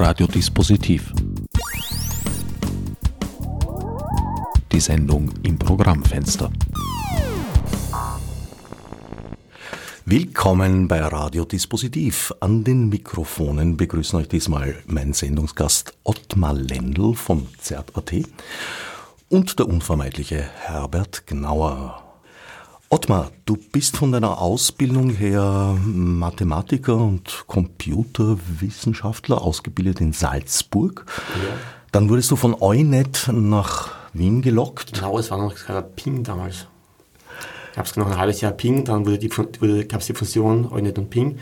Radiodispositiv. Die Sendung im Programmfenster. Willkommen bei Radiodispositiv. An den Mikrofonen begrüßen euch diesmal mein Sendungsgast Ottmar Lendl von ZERT.at und der unvermeidliche Herbert Gnauer. Ottmar, du bist von deiner Ausbildung her Mathematiker und Computerwissenschaftler, ausgebildet in Salzburg. Ja. Dann wurdest du von Eunet nach Wien gelockt. Genau, es war noch Ping damals. Gab es noch ein halbes Jahr Ping, dann wurde die, wurde, gab es die Fusion Eunet und Ping.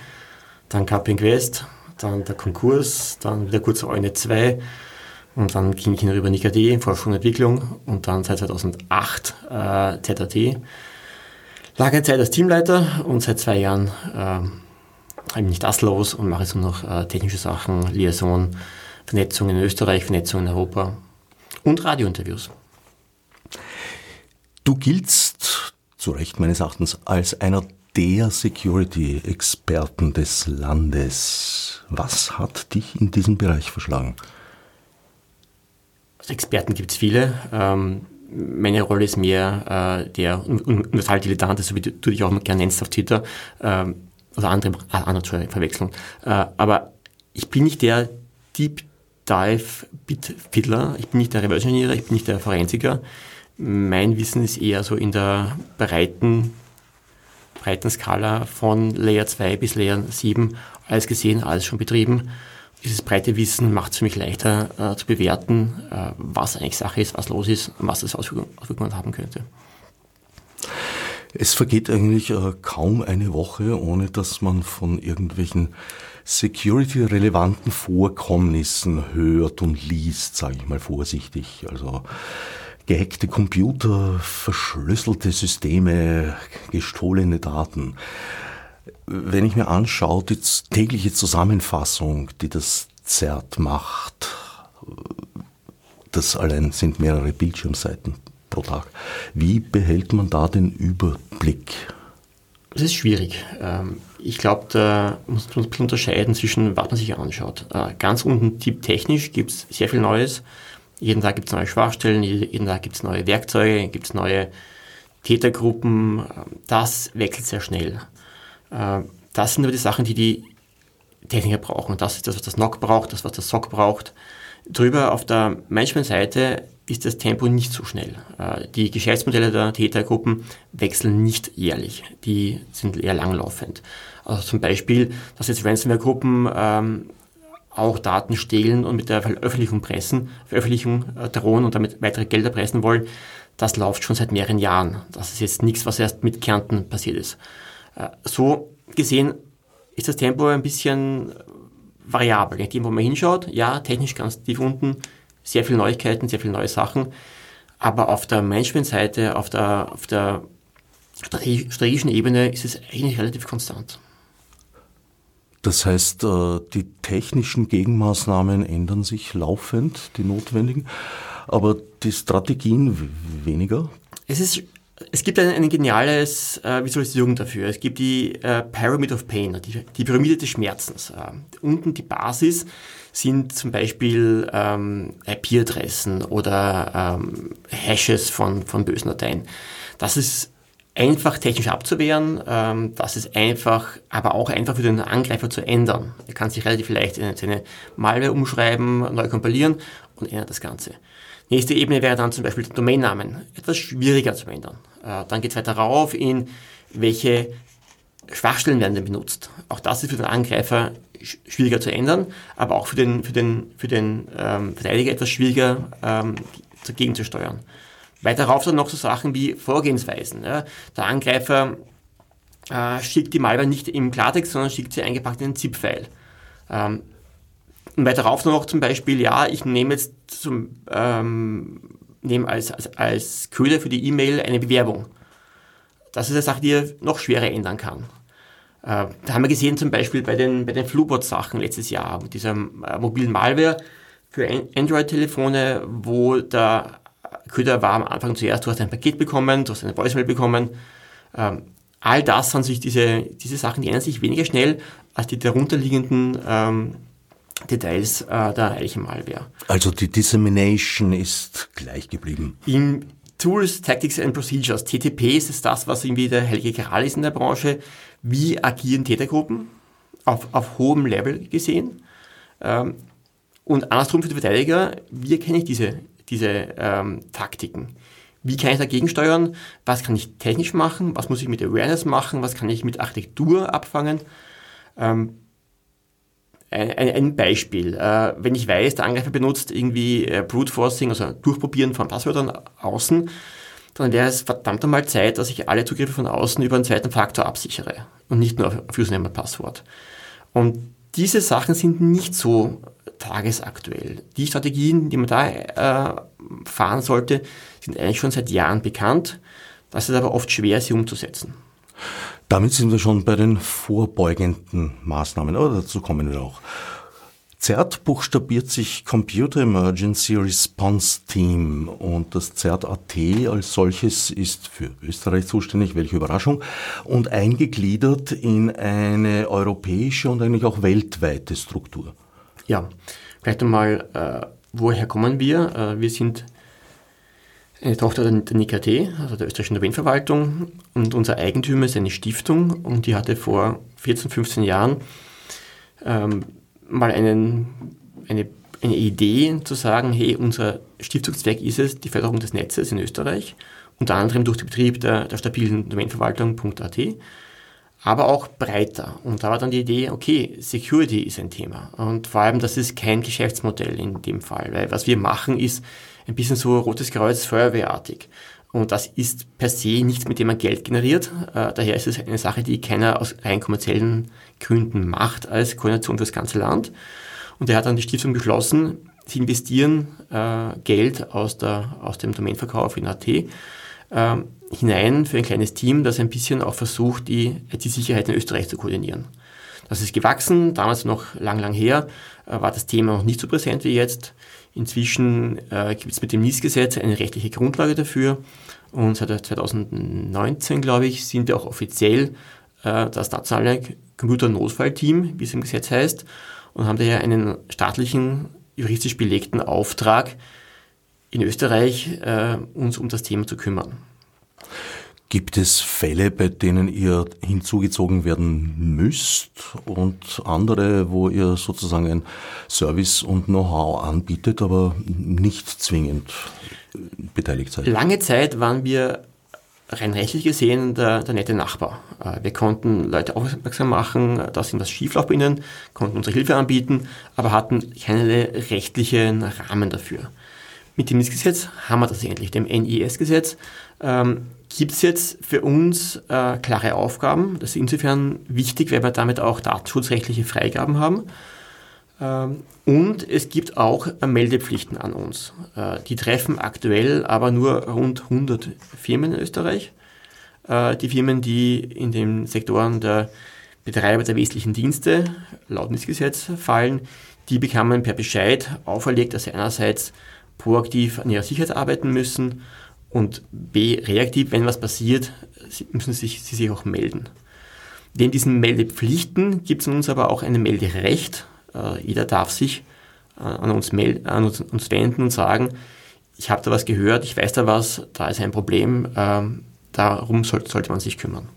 Dann gab Ping West, dann der Konkurs, dann wieder kurz Eunet 2 und dann ging ich hinüber in IKD, Forschung und Entwicklung und dann seit 2008 äh, ZAT Lange Zeit als Teamleiter und seit zwei Jahren äh, ich nicht das los und mache jetzt nur noch äh, technische Sachen, Liaison, Vernetzung in Österreich, Vernetzung in Europa und Radiointerviews. Du giltst zu Recht meines Erachtens als einer der Security-Experten des Landes. Was hat dich in diesem Bereich verschlagen? Als Experten gibt es viele. Ähm, meine Rolle ist mehr äh, der universal Dilettante, so wie du, du, dich auch gerne nennst auf Twitter, äh, oder andere, äh, andere Verwechslung. Äh, aber ich bin nicht der Deep Dive Bit Fiddler, ich bin nicht der Reverse Engineer, ich bin nicht der Forensiker. Mein Wissen ist eher so in der breiten, breiten Skala von Layer 2 bis Layer 7 alles gesehen, alles schon betrieben dieses breite Wissen macht es für mich leichter äh, zu bewerten, äh, was eigentlich Sache ist, was los ist und was das Auswirkungen, Auswirkungen haben könnte. Es vergeht eigentlich äh, kaum eine Woche, ohne dass man von irgendwelchen security-relevanten Vorkommnissen hört und liest, sage ich mal vorsichtig. Also gehackte Computer, verschlüsselte Systeme, gestohlene Daten wenn ich mir anschaue, die tägliche Zusammenfassung, die das ZERT macht, das allein sind mehrere Bildschirmseiten pro Tag. Wie behält man da den Überblick? Es ist schwierig. Ähm, ich glaube, da muss man ein bisschen unterscheiden zwischen, was man sich anschaut. Äh, ganz unten technisch gibt es sehr viel Neues. Jeden Tag gibt es neue Schwachstellen, jeden Tag gibt es neue Werkzeuge, gibt es neue Tätergruppen. Das wechselt sehr schnell. Äh, das sind aber die Sachen, die die Techniker brauchen. Das ist das, was das NOC braucht, das, was das SOC braucht. Drüber auf der Management-Seite ist das Tempo nicht so schnell. Äh, die Geschäftsmodelle der Tätergruppen wechseln nicht jährlich. Die sind eher langlaufend. Also zum Beispiel, dass jetzt Ransomware-Gruppen ähm, auch Daten stehlen und mit der Veröffentlichung pressen, Veröffentlichung äh, drohen und damit weitere Gelder pressen wollen, das läuft schon seit mehreren Jahren. Das ist jetzt nichts, was erst mit Kärnten passiert ist. Äh, so gesehen ist das Tempo ein bisschen variabel. Je nachdem, wo man hinschaut, ja, technisch ganz tief unten, sehr viele Neuigkeiten, sehr viele neue Sachen. Aber auf der Management-Seite, auf der, auf der strategischen Ebene ist es eigentlich relativ konstant. Das heißt, äh, die technischen Gegenmaßnahmen ändern sich laufend, die notwendigen, aber die Strategien weniger? Es ist es gibt ein, ein geniales äh, Visualisierung dafür. Es gibt die äh, Pyramid of Pain, die, die Pyramide des Schmerzens. Äh, unten die Basis sind zum Beispiel ähm, IP-Adressen oder ähm, Hashes von, von bösen Dateien. Das ist einfach technisch abzuwehren. Ähm, das ist einfach, aber auch einfach für den Angreifer zu ändern. Er kann sich relativ leicht in seine Malware umschreiben, neu kompilieren und ändert das Ganze. Nächste Ebene wäre dann zum Beispiel der Domainnamen. Etwas schwieriger zu ändern. Äh, dann geht es weiter rauf in, welche Schwachstellen werden denn benutzt. Auch das ist für den Angreifer schwieriger zu ändern, aber auch für den, für den, für den ähm, Verteidiger etwas schwieriger ähm, dagegen zu steuern. Weiter rauf dann noch so Sachen wie Vorgehensweisen. Ja. Der Angreifer äh, schickt die Malware nicht im Klartext, sondern schickt sie eingepackt in einen ZIP-File. Ähm, und weiter rauf noch zum Beispiel, ja, ich nehme jetzt zum, ähm, nehme als, als, als Köder für die E-Mail eine Bewerbung. Das ist eine Sache, die er noch schwerer ändern kann. Äh, da haben wir gesehen zum Beispiel bei den, bei den Flubot-Sachen letztes Jahr, mit dieser äh, mobilen Malware für Android-Telefone, wo der Köder war am Anfang zuerst, du hast ein Paket bekommen, du hast eine Voicemail bekommen. Ähm, all das sind sich diese, diese Sachen, die ändern sich weniger schnell als die darunterliegenden ähm, Details äh, der eigentlichen Malware. Also die Dissemination ist gleich geblieben. Im Tools, Tactics and Procedures, TTP ist das, was irgendwie der heilige Gral ist in der Branche. Wie agieren Tätergruppen auf, auf hohem Level gesehen? Ähm, und andersrum für die Verteidiger, wie erkenne ich diese, diese ähm, Taktiken? Wie kann ich dagegen steuern? Was kann ich technisch machen? Was muss ich mit Awareness machen? Was kann ich mit Architektur abfangen? Ähm, ein, ein, Beispiel. Äh, wenn ich weiß, der Angreifer benutzt irgendwie äh, Brute Forcing, also Durchprobieren von Passwörtern außen, dann wäre es verdammt einmal Zeit, dass ich alle Zugriffe von außen über einen zweiten Faktor absichere und nicht nur auf, auf Username-Passwort. Und diese Sachen sind nicht so tagesaktuell. Die Strategien, die man da äh, fahren sollte, sind eigentlich schon seit Jahren bekannt. Das ist aber oft schwer, sie umzusetzen. Damit sind wir schon bei den vorbeugenden Maßnahmen, aber dazu kommen wir auch. CERT buchstabiert sich Computer Emergency Response Team und das CERT-AT als solches ist für Österreich zuständig, welche Überraschung, und eingegliedert in eine europäische und eigentlich auch weltweite Struktur. Ja, vielleicht einmal, äh, woher kommen wir? Äh, wir sind eine Tochter der NIKT, also der österreichischen Domainverwaltung, und unser Eigentümer ist eine Stiftung und die hatte vor 14, 15 Jahren ähm, mal einen, eine, eine Idee zu sagen, hey, unser Stiftungszweck ist es, die Förderung des Netzes in Österreich, unter anderem durch den Betrieb der, der stabilen Domainverwaltung.at aber auch breiter. Und da war dann die Idee, okay, Security ist ein Thema. Und vor allem, das ist kein Geschäftsmodell in dem Fall, weil was wir machen, ist ein bisschen so Rotes Kreuz Feuerwehrartig. Und das ist per se nichts, mit dem man Geld generiert. Äh, daher ist es eine Sache, die keiner aus rein kommerziellen Gründen macht als Koordination für das ganze Land. Und er hat dann die Stiftung beschlossen, sie investieren äh, Geld aus, der, aus dem Domainverkauf in AT äh, hinein für ein kleines Team, das ein bisschen auch versucht, die IT-Sicherheit in Österreich zu koordinieren. Das ist gewachsen, damals noch lang, lang her, äh, war das Thema noch nicht so präsent wie jetzt. Inzwischen äh, gibt es mit dem NIS-Gesetz eine rechtliche Grundlage dafür und seit 2019, glaube ich, sind wir auch offiziell äh, das nationale Computernotfallteam, wie es im Gesetz heißt, und haben daher einen staatlichen, juristisch belegten Auftrag, in Österreich uns um das Thema zu kümmern. Gibt es Fälle, bei denen ihr hinzugezogen werden müsst und andere, wo ihr sozusagen ein Service und Know-how anbietet, aber nicht zwingend beteiligt seid? Lange Zeit waren wir rein rechtlich gesehen der, der nette Nachbar. Äh, wir konnten Leute aufmerksam machen, dass ihnen was schiefläuft bei ihnen, konnten unsere Hilfe anbieten, aber hatten keine rechtlichen Rahmen dafür. Mit dem NIS-Gesetz haben wir das endlich, dem NIS-Gesetz. Ähm, gibt es jetzt für uns äh, klare Aufgaben. Das ist insofern wichtig, weil wir damit auch datenschutzrechtliche Freigaben haben. Ähm, und es gibt auch äh, Meldepflichten an uns. Äh, die treffen aktuell aber nur rund 100 Firmen in Österreich. Äh, die Firmen, die in den Sektoren der Betreiber der wesentlichen Dienste laut NIS-Gesetz fallen, die bekamen per Bescheid auferlegt, dass sie einerseits proaktiv an ihrer Sicherheit arbeiten müssen und B, reaktiv, wenn was passiert, müssen sie sich, sie sich auch melden. Neben diesen Meldepflichten gibt es uns aber auch ein Melderecht. Äh, jeder darf sich äh, an, uns an uns, uns, wenden und sagen, ich habe da was gehört, ich weiß da was, da ist ein Problem, äh, darum soll, sollte man sich kümmern.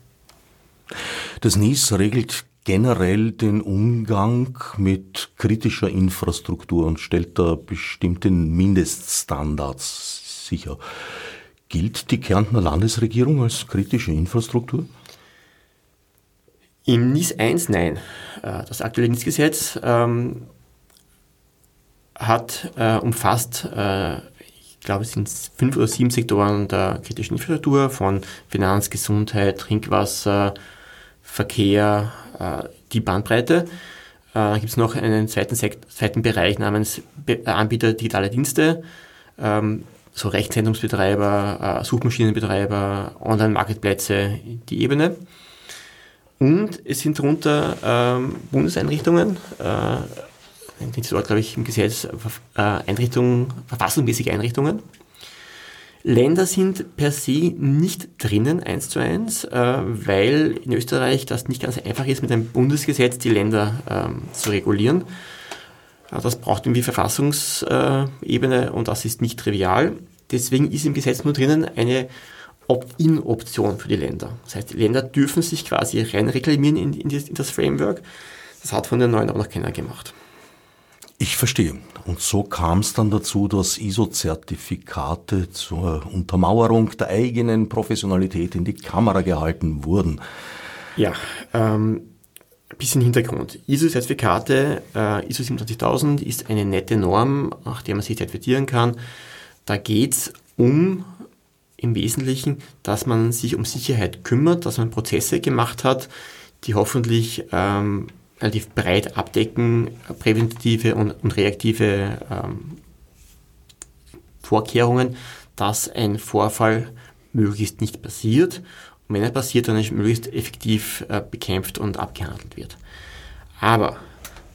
Das NIS regelt generell den Umgang mit kritischer Infrastruktur und stellt da bestimmte Mindeststandards sicher. Gilt die Kärntner Landesregierung als kritische Infrastruktur? Im NIS 1 nein. Äh, das aktuelle NIS-Gesetz ähm, hat äh, umfasst, äh, ich glaube, es sind fünf oder sieben Sektoren der kritischen Infrastruktur von Finanz, Gesundheit, Trinkwasser, Verkehr, äh, die Bandbreite. Äh, dann gibt es noch einen zweiten, zweiten Bereich namens Be Anbieter digitale Dienste. Ähm, so Rechtszentrumsbetreiber, äh, Suchmaschinenbetreiber, Online-Marketplätze, die Ebene. Und es sind darunter ähm, Bundeseinrichtungen, äh, nicht dort, glaube ich, im Gesetz äh, Einrichtungen, verfassungsmäßige Einrichtungen. Länder sind per se nicht drinnen, eins zu eins, äh, weil in Österreich das nicht ganz einfach ist, mit einem Bundesgesetz die Länder ähm, zu regulieren. Das braucht irgendwie Verfassungsebene und das ist nicht trivial. Deswegen ist im Gesetz nur drinnen eine Opt-in-Option für die Länder. Das heißt, die Länder dürfen sich quasi rein reklamieren in, in, das, in das Framework. Das hat von den neuen aber noch keiner gemacht. Ich verstehe. Und so kam es dann dazu, dass ISO-Zertifikate zur Untermauerung der eigenen Professionalität in die Kamera gehalten wurden. Ja, ähm, ein bisschen Hintergrund. ISO-Zertifikate, äh, ISO 27000 ist eine nette Norm, nach der man sich zertifizieren kann. Da geht es um im Wesentlichen, dass man sich um Sicherheit kümmert, dass man Prozesse gemacht hat, die hoffentlich ähm, relativ breit abdecken, präventive und, und reaktive ähm, Vorkehrungen, dass ein Vorfall möglichst nicht passiert und wenn er passiert, dann möglichst effektiv äh, bekämpft und abgehandelt wird. Aber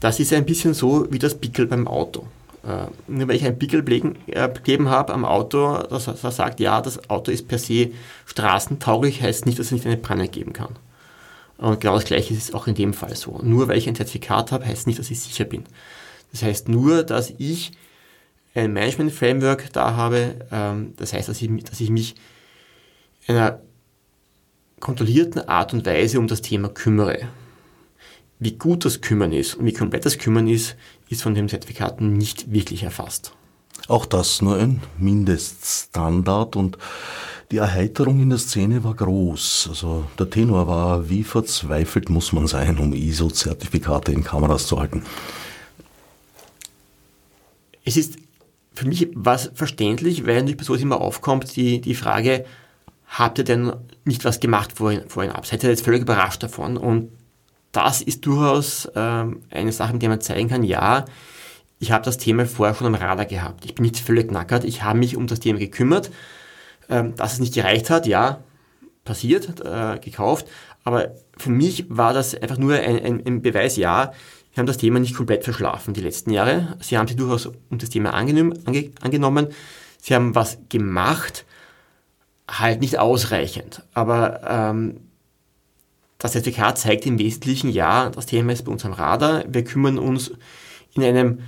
das ist ein bisschen so wie das Pickel beim Auto. Äh, nur weil ich ein Pickel äh, gegeben habe am Auto, das, das sagt, ja, das Auto ist per se straßentauglich, heißt nicht, dass es nicht eine Panne geben kann. Und genau das Gleiche ist auch in dem Fall so. Nur weil ich ein Zertifikat habe, heißt nicht, dass ich sicher bin. Das heißt nur, dass ich ein Management-Framework da habe. Ähm, das heißt, dass ich, dass ich mich in einer kontrollierten Art und Weise um das Thema kümmere. Wie gut das Kümmern ist und wie komplett das Kümmern ist, ist von den Zertifikaten nicht wirklich erfasst. Auch das nur ein Mindeststandard und die Erheiterung in der Szene war groß. Also der Tenor war, wie verzweifelt muss man sein, um ISO-Zertifikate in Kameras zu halten. Es ist für mich was verständlich, weil natürlich bei sowas immer aufkommt, die, die Frage, habt ihr denn nicht was gemacht vorhin, vorhin ab? Seid ihr jetzt völlig überrascht davon? Und das ist durchaus ähm, eine Sache, mit der man zeigen kann, ja, ich habe das Thema vorher schon am Radar gehabt. Ich bin nicht völlig nackert, ich habe mich um das Thema gekümmert ähm, dass es nicht gereicht hat, ja, passiert, äh, gekauft. Aber für mich war das einfach nur ein, ein, ein Beweis, ja, wir haben das Thema nicht komplett verschlafen die letzten Jahre. Sie haben sich durchaus um das Thema angenommen, ange, angenommen. Sie haben was gemacht, halt nicht ausreichend. Aber ähm, das Zertifikat zeigt im Wesentlichen, ja, das Thema ist bei uns am Radar. Wir kümmern uns in einem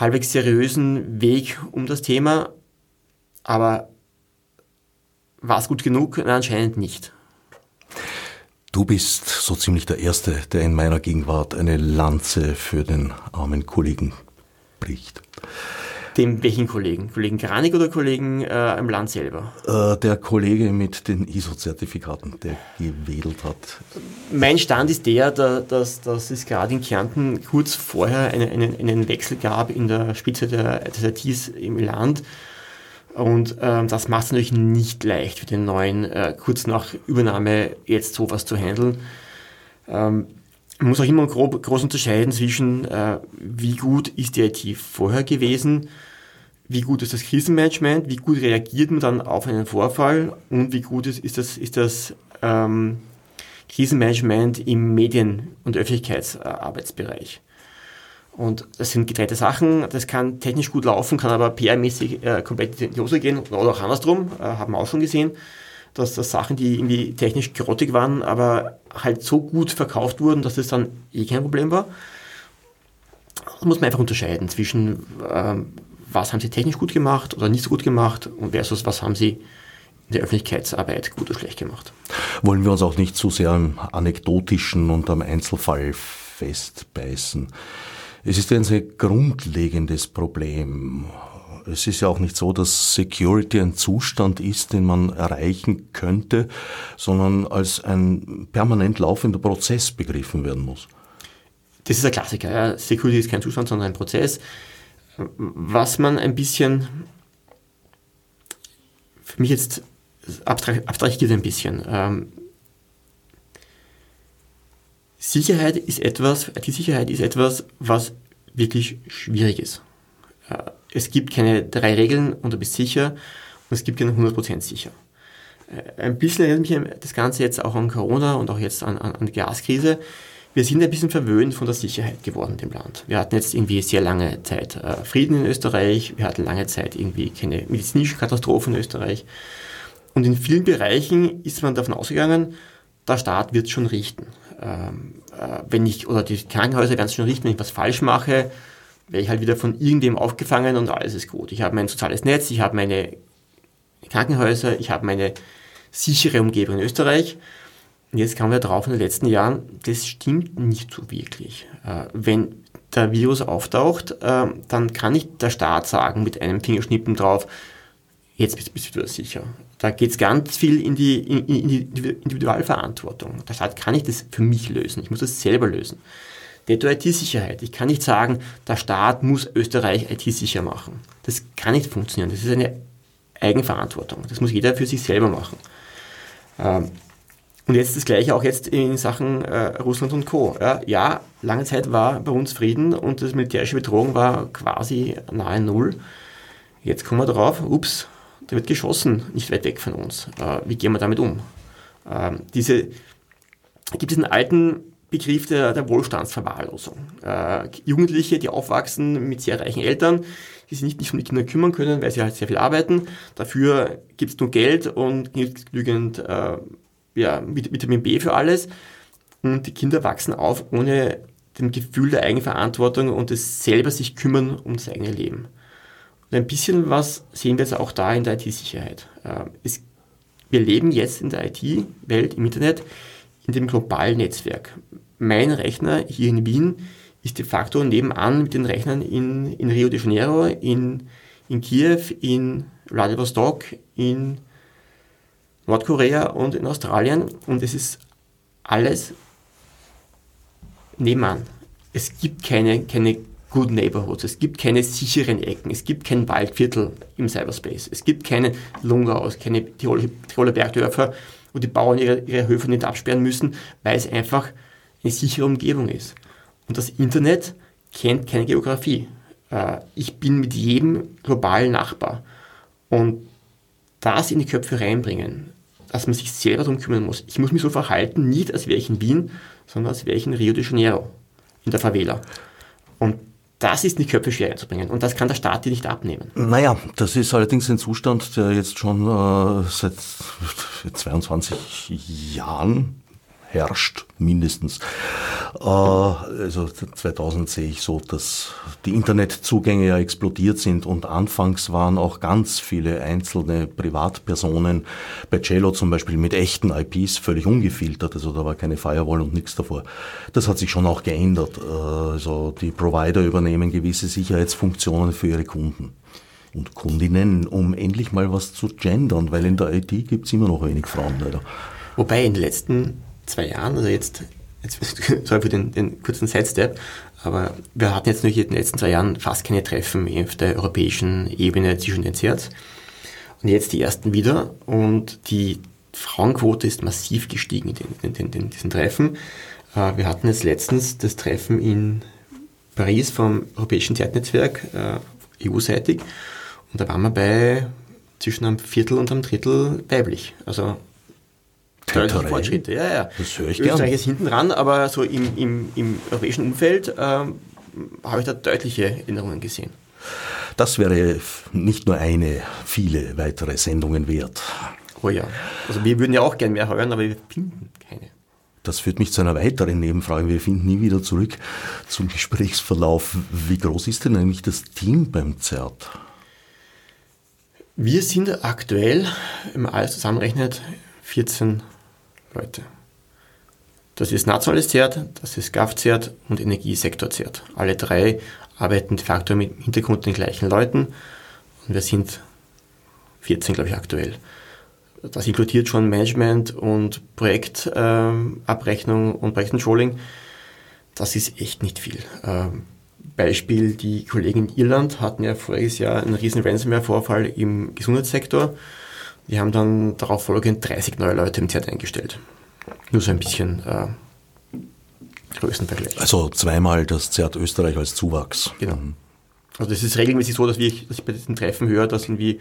halbwegs seriösen Weg um das Thema. Aber war es gut genug? Nein, anscheinend nicht. Du bist so ziemlich der Erste, der in meiner Gegenwart eine Lanze für den armen Kollegen bricht. Dem welchen Kollegen? Kollegen Granik oder Kollegen äh, im Land selber? Äh, der Kollege mit den ISO-Zertifikaten, der gewedelt hat. Mein Stand ist der, dass, dass es gerade in Kärnten kurz vorher einen, einen, einen Wechsel gab in der Spitze der, des ITs im Land und ähm, das macht es natürlich nicht leicht für den neuen, äh, kurz nach Übernahme jetzt sowas zu handeln. Ähm, man muss auch immer grob, groß unterscheiden zwischen, äh, wie gut ist die IT vorher gewesen, wie gut ist das Krisenmanagement, wie gut reagiert man dann auf einen Vorfall und wie gut ist, ist das, ist das ähm, Krisenmanagement im Medien- und Öffentlichkeitsarbeitsbereich. Und das sind getrennte Sachen. Das kann technisch gut laufen, kann aber PR-mäßig äh, komplett in die Hose gehen oder auch andersrum. Äh, haben wir auch schon gesehen, dass das Sachen, die irgendwie technisch grottig waren, aber halt so gut verkauft wurden, dass es dann eh kein Problem war. Da muss man einfach unterscheiden zwischen, ähm, was haben sie technisch gut gemacht oder nicht so gut gemacht und versus was haben sie in der Öffentlichkeitsarbeit gut oder schlecht gemacht. Wollen wir uns auch nicht zu sehr am Anekdotischen und am Einzelfall festbeißen. Es ist ein sehr grundlegendes Problem. Es ist ja auch nicht so, dass Security ein Zustand ist, den man erreichen könnte, sondern als ein permanent laufender Prozess begriffen werden muss. Das ist ein Klassiker. Ja. Security ist kein Zustand, sondern ein Prozess. Was man ein bisschen, für mich jetzt abstrahiert ein bisschen. Ähm, Sicherheit ist etwas, IT-Sicherheit ist etwas, was wirklich schwierig ist. Äh, es gibt keine drei Regeln und du bist sicher und es gibt keine 100% sicher. Äh, ein bisschen erinnert mich das Ganze jetzt auch an Corona und auch jetzt an, an, an die Gaskrise. Wir sind ein bisschen verwöhnt von der Sicherheit geworden dem Land. Wir hatten jetzt irgendwie sehr lange Zeit äh, Frieden in Österreich, wir hatten lange Zeit irgendwie keine medizinische Katastrophe in Österreich. Und in vielen Bereichen ist man davon ausgegangen, der Staat wird schon richten. Ähm, äh, wenn ich, oder die Krankenhäuser werden es schon richten, wenn ich was falsch mache, werde ich halt wieder von irgendwem aufgefangen und alles ist gut. Ich habe mein soziales Netz, ich habe meine Krankenhäuser, ich habe meine sichere Umgebung in Österreich. Jetzt kamen wir drauf in den letzten Jahren, das stimmt nicht so wirklich. Äh, wenn der Virus auftaucht, äh, dann kann nicht der Staat sagen mit einem Fingerschnippen drauf, jetzt bist, du wieder sicher. Da geht es ganz viel in die, in, in die Individualverantwortung. Der Staat kann nicht das für mich lösen, ich muss das selber lösen. Netto IT-Sicherheit. Ich kann nicht sagen, der Staat muss Österreich IT-sicher machen. Das kann nicht funktionieren. Das ist eine Eigenverantwortung. Das muss jeder für sich selber machen. Und jetzt das Gleiche auch jetzt in Sachen äh, Russland und Co. Ja, ja, lange Zeit war bei uns Frieden und das militärische Bedrohung war quasi nahe Null. Jetzt kommen wir drauf, ups, da wird geschossen, nicht weit weg von uns. Äh, wie gehen wir damit um? Ähm, diese, gibt es einen alten Begriff der, der Wohlstandsverwahrlosung. Äh, Jugendliche, die aufwachsen mit sehr reichen Eltern, die sich nicht, nicht um die Kinder kümmern können, weil sie halt sehr viel arbeiten. Dafür gibt es nur Geld und genügend äh, ja, Vitamin B für alles. Und die Kinder wachsen auf ohne dem Gefühl der Eigenverantwortung und das selber sich kümmern um das eigene Leben. Und ein bisschen was sehen wir jetzt auch da in der IT-Sicherheit. Äh, wir leben jetzt in der IT-Welt, im Internet, in dem globalen Netzwerk. Mein Rechner hier in Wien ist de facto nebenan mit den Rechnern in, in Rio de Janeiro, in, in Kiew, in Vladivostok, in Nordkorea und in Australien und es ist alles nebenan. Es gibt keine, keine Good Neighborhoods, es gibt keine sicheren Ecken, es gibt kein Waldviertel im Cyberspace, es gibt keine Lungaus, keine Tiroler, Tiroler Bergdörfer, wo die Bauern ihre, ihre Höfe nicht absperren müssen, weil es einfach eine sichere Umgebung ist. Und das Internet kennt keine Geografie. Äh, ich bin mit jedem globalen Nachbar. Und das in die Köpfe reinbringen, dass man sich selber darum kümmern muss. Ich muss mich so verhalten, nicht als wäre ich in Wien, sondern als wäre ich in Rio de Janeiro, in der Favela. Und das ist in die Köpfe schwer einzubringen und das kann der Staat dir nicht abnehmen. Naja, das ist allerdings ein Zustand, der jetzt schon äh, seit 22 Jahren herrscht, mindestens. Äh, also 2000 sehe ich so, dass die Internetzugänge ja explodiert sind und anfangs waren auch ganz viele einzelne Privatpersonen bei Cello zum Beispiel mit echten IPs völlig ungefiltert, also da war keine Firewall und nichts davor. Das hat sich schon auch geändert. Äh, also die Provider übernehmen gewisse Sicherheitsfunktionen für ihre Kunden und Kundinnen, um endlich mal was zu gendern, weil in der IT gibt es immer noch wenig Frauen leider. Wobei in den letzten zwei Jahren, also jetzt, jetzt sorry für den, den kurzen Sidestep, aber wir hatten jetzt in den letzten zwei Jahren fast keine Treffen auf der europäischen Ebene zwischen den CERTs. Und jetzt die ersten wieder und die Frauenquote ist massiv gestiegen in, den, in, in diesen Treffen. Äh, wir hatten jetzt letztens das Treffen in Paris vom Europäischen Zertnetzwerk, äh, EU-seitig, und da waren wir bei zwischen einem Viertel und einem Drittel weiblich. Also deutliche Fortschritte. Ja, ja. Das höre ich Österreich gern. ist hinten dran, aber so im, im, im europäischen Umfeld ähm, habe ich da deutliche Änderungen gesehen. Das wäre nicht nur eine, viele weitere Sendungen wert. Oh ja. Also wir würden ja auch gern mehr hören, aber wir finden keine. Das führt mich zu einer weiteren Nebenfrage. Wir finden nie wieder zurück zum Gesprächsverlauf. Wie groß ist denn eigentlich das Team beim ZERT? Wir sind aktuell, wenn man alles zusammenrechnet, 14 Leute. Das ist nationales ZERT, das ist GAF-ZERT und Energiesektor-ZERT. Alle drei arbeiten de facto im Hintergrund den gleichen Leuten und wir sind 14, glaube ich, aktuell. Das inkludiert schon Management und Projektabrechnung ähm, und Projektcontrolling. Das ist echt nicht viel. Ähm, Beispiel, die Kollegen in Irland hatten ja voriges Jahr einen riesen Ransomware-Vorfall im Gesundheitssektor. Die haben dann darauf folgend 30 neue Leute im ZERT eingestellt. Nur so ein bisschen äh, Größenvergleich. Also zweimal das ZERT Österreich als Zuwachs. Genau. Also das ist regelmäßig so, dass, wir, dass ich bei diesen Treffen höre, dass irgendwie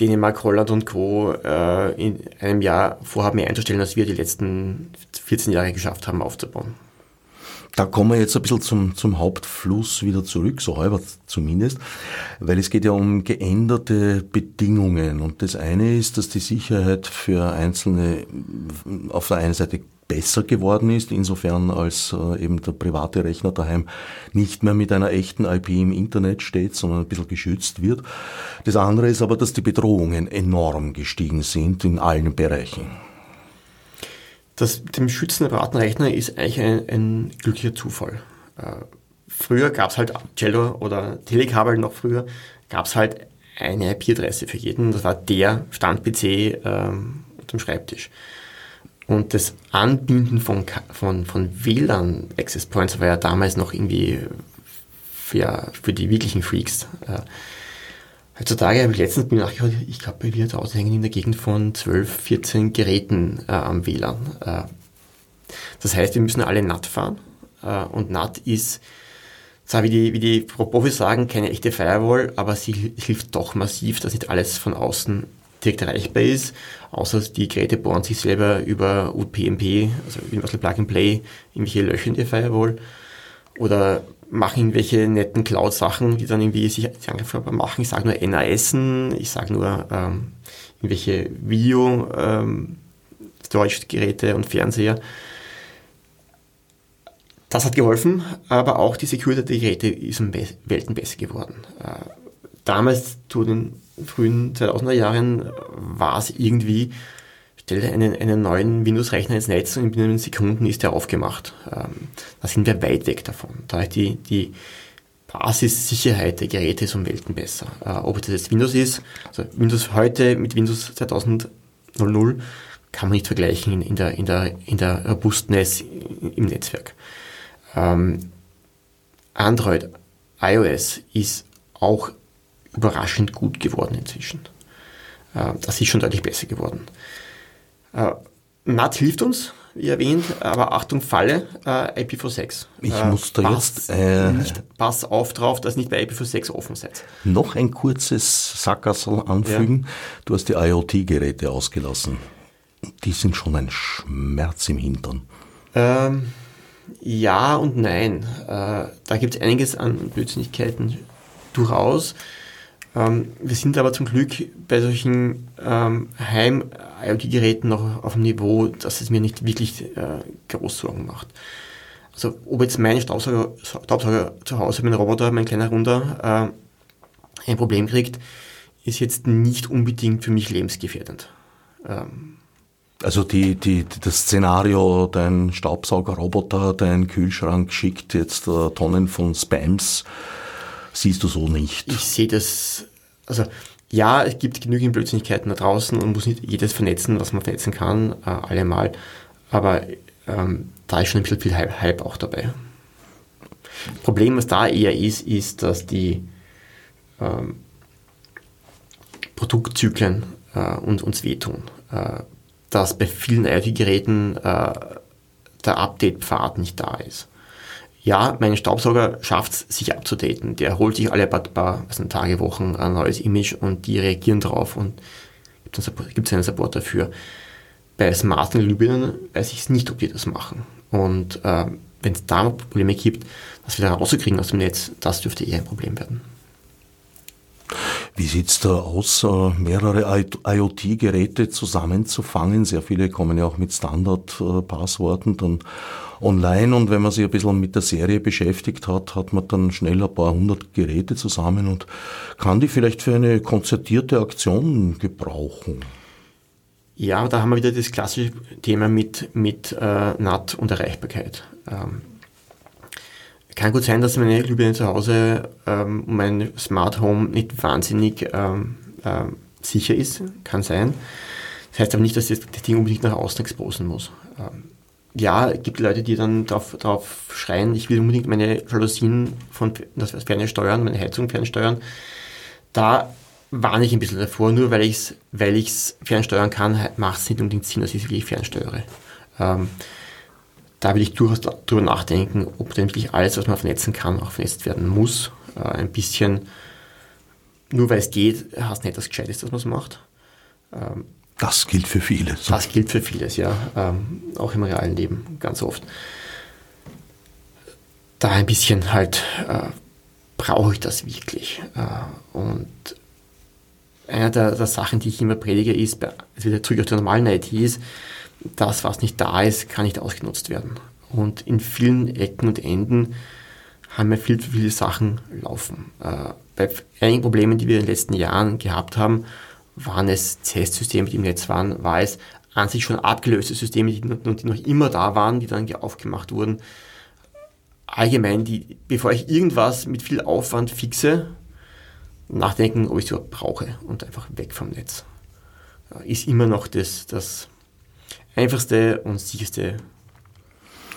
Dänemark, Holland und Co. Äh, in einem Jahr vorhaben, mehr einzustellen, als wir die letzten 14 Jahre geschafft haben aufzubauen. Da kommen wir jetzt ein bisschen zum, zum Hauptfluss wieder zurück, so halber zumindest, weil es geht ja um geänderte Bedingungen. Und das eine ist, dass die Sicherheit für Einzelne auf der einen Seite besser geworden ist, insofern als äh, eben der private Rechner daheim nicht mehr mit einer echten IP im Internet steht, sondern ein bisschen geschützt wird. Das andere ist aber, dass die Bedrohungen enorm gestiegen sind in allen Bereichen. Das mit dem Schützen der privaten Rechner ist eigentlich ein, ein glücklicher Zufall. Äh, früher gab es halt Cello oder Telekabel noch früher, gab es halt eine IP-Adresse für jeden. Das war der Stand-PC ähm, dem Schreibtisch. Und das Anbinden von, von, von WLAN Access Points war ja damals noch irgendwie für, für die wirklichen Freaks. Äh, heutzutage habe ich letztens nachgeschaut, ich glaube, wir zu Hause hängen in der Gegend von 12, 14 Geräten äh, am WLAN. Äh, das heißt, wir müssen alle NAT fahren. Äh, und NAT ist, zwar wie die, wie die Profis sagen, keine echte Firewall, aber sie hilft doch massiv, dass nicht alles von außen direkt erreichbar ist, außer die Geräte bohren sich selber über UPnP, also Universal Plug and Play, irgendwelche Löcher in die Firewall oder machen irgendwelche netten Cloud-Sachen, die dann irgendwie sich angreifbar machen. Ich sage nur NASen, ich sage nur ähm, irgendwelche Video-Storage-Geräte ähm, und Fernseher. Das hat geholfen, aber auch die Security der Geräte ist um Welten besser geworden. Äh, damals zu den frühen 2000er Jahren war es irgendwie, stelle einen, einen neuen Windows-Rechner ins Netz und in binnen Sekunden ist der aufgemacht. Ähm, da sind wir weit weg davon. Da ist die, die Basissicherheit der Geräte ist um Welten besser. Äh, ob das jetzt Windows ist, also Windows heute mit Windows 2000 kann man nicht vergleichen in, in, der, in, der, in der Robustness im Netzwerk. Ähm, Android, iOS ist auch überraschend gut geworden inzwischen. Äh, das ist schon deutlich besser geworden. Äh, NAT hilft uns, wie erwähnt, aber Achtung, Falle, äh, IPv6. Ich äh, muss da pass, jetzt... Äh, nicht, pass auf drauf, dass nicht bei IPv6 offen seid. Noch ein kurzes Sackassel anfügen. Ja. Du hast die IoT-Geräte ausgelassen. Die sind schon ein Schmerz im Hintern. Ähm, ja und nein. Äh, da gibt es einiges an Blödsinnigkeiten durchaus. Ähm, wir sind aber zum Glück bei solchen ähm, Heim-IoT-Geräten noch auf einem Niveau, dass es mir nicht wirklich äh, groß Sorgen macht. Also ob jetzt mein Staubsauger, Staubsauger zu Hause, mein Roboter, mein kleiner Runder äh, ein Problem kriegt, ist jetzt nicht unbedingt für mich lebensgefährdend. Ähm, also die, die, das Szenario, dein Staubsaugerroboter, dein Kühlschrank schickt jetzt äh, Tonnen von Spams siehst du so nicht. Ich sehe das, also ja, es gibt genügend Blödsinnigkeiten da draußen und muss nicht jedes vernetzen, was man vernetzen kann, äh, allemal. Aber ähm, da ist schon ein bisschen viel Hype auch dabei. Problem, was da eher ist, ist, dass die ähm, Produktzyklen äh, uns, uns wehtun. Äh, dass bei vielen IoT-Geräten äh, der Update-Pfad nicht da ist ja, mein Staubsauger schafft es, sich abzudaten. Der holt sich alle paar, paar also Tage, Wochen ein neues Image und die reagieren drauf und gibt es einen Support dafür. Bei smarten Glühbirnen weiß ich es nicht, ob die das machen. Und äh, wenn es da Probleme gibt, das wieder rauszukriegen aus dem Netz, das dürfte eher ein Problem werden. Wie sieht es da aus, äh, mehrere IoT-Geräte zusammenzufangen? Sehr viele kommen ja auch mit Standard-Passworten dann online und wenn man sich ein bisschen mit der Serie beschäftigt hat, hat man dann schnell ein paar hundert Geräte zusammen und kann die vielleicht für eine konzertierte Aktion gebrauchen. Ja, da haben wir wieder das klassische Thema mit, mit äh, NAT und Erreichbarkeit. Ähm, kann gut sein, dass meine Glühbirne zu Hause ähm, mein Smart Home nicht wahnsinnig ähm, äh, sicher ist. Kann sein. Das heißt aber nicht, dass das, das Ding unbedingt nach außen exposen muss. Ähm, ja, es gibt Leute, die dann darauf, schreien, ich will unbedingt meine Jalousien von das Ferne steuern, meine Heizung fernsteuern. Da warne ich ein bisschen davor, nur weil ich es weil fernsteuern kann, macht es nicht unbedingt Sinn, dass ich es wirklich fernsteuere. Ähm, da will ich durchaus darüber nachdenken, ob denn wirklich alles, was man vernetzen kann, auch vernetzt werden muss. Äh, ein bisschen, nur weil es geht, hast nicht das Gescheites, dass man es macht. Ähm, das gilt für vieles. Das gilt für vieles, ja. Ähm, auch im realen Leben ganz oft. Da ein bisschen halt, äh, brauche ich das wirklich? Äh, und einer der, der, Sachen, die ich immer predige, ist, wieder zurück auf die normalen IT ist, das, was nicht da ist, kann nicht ausgenutzt werden. Und in vielen Ecken und Enden haben wir viel zu viele Sachen laufen. Äh, bei einigen Problemen, die wir in den letzten Jahren gehabt haben, waren es CS-Systeme, die im Netz waren, war es an sich schon abgelöste Systeme, die, die noch immer da waren, die dann aufgemacht wurden. Allgemein, die, bevor ich irgendwas mit viel Aufwand fixe, nachdenken, ob ich es überhaupt brauche und einfach weg vom Netz. Ist immer noch das, das einfachste und sicherste,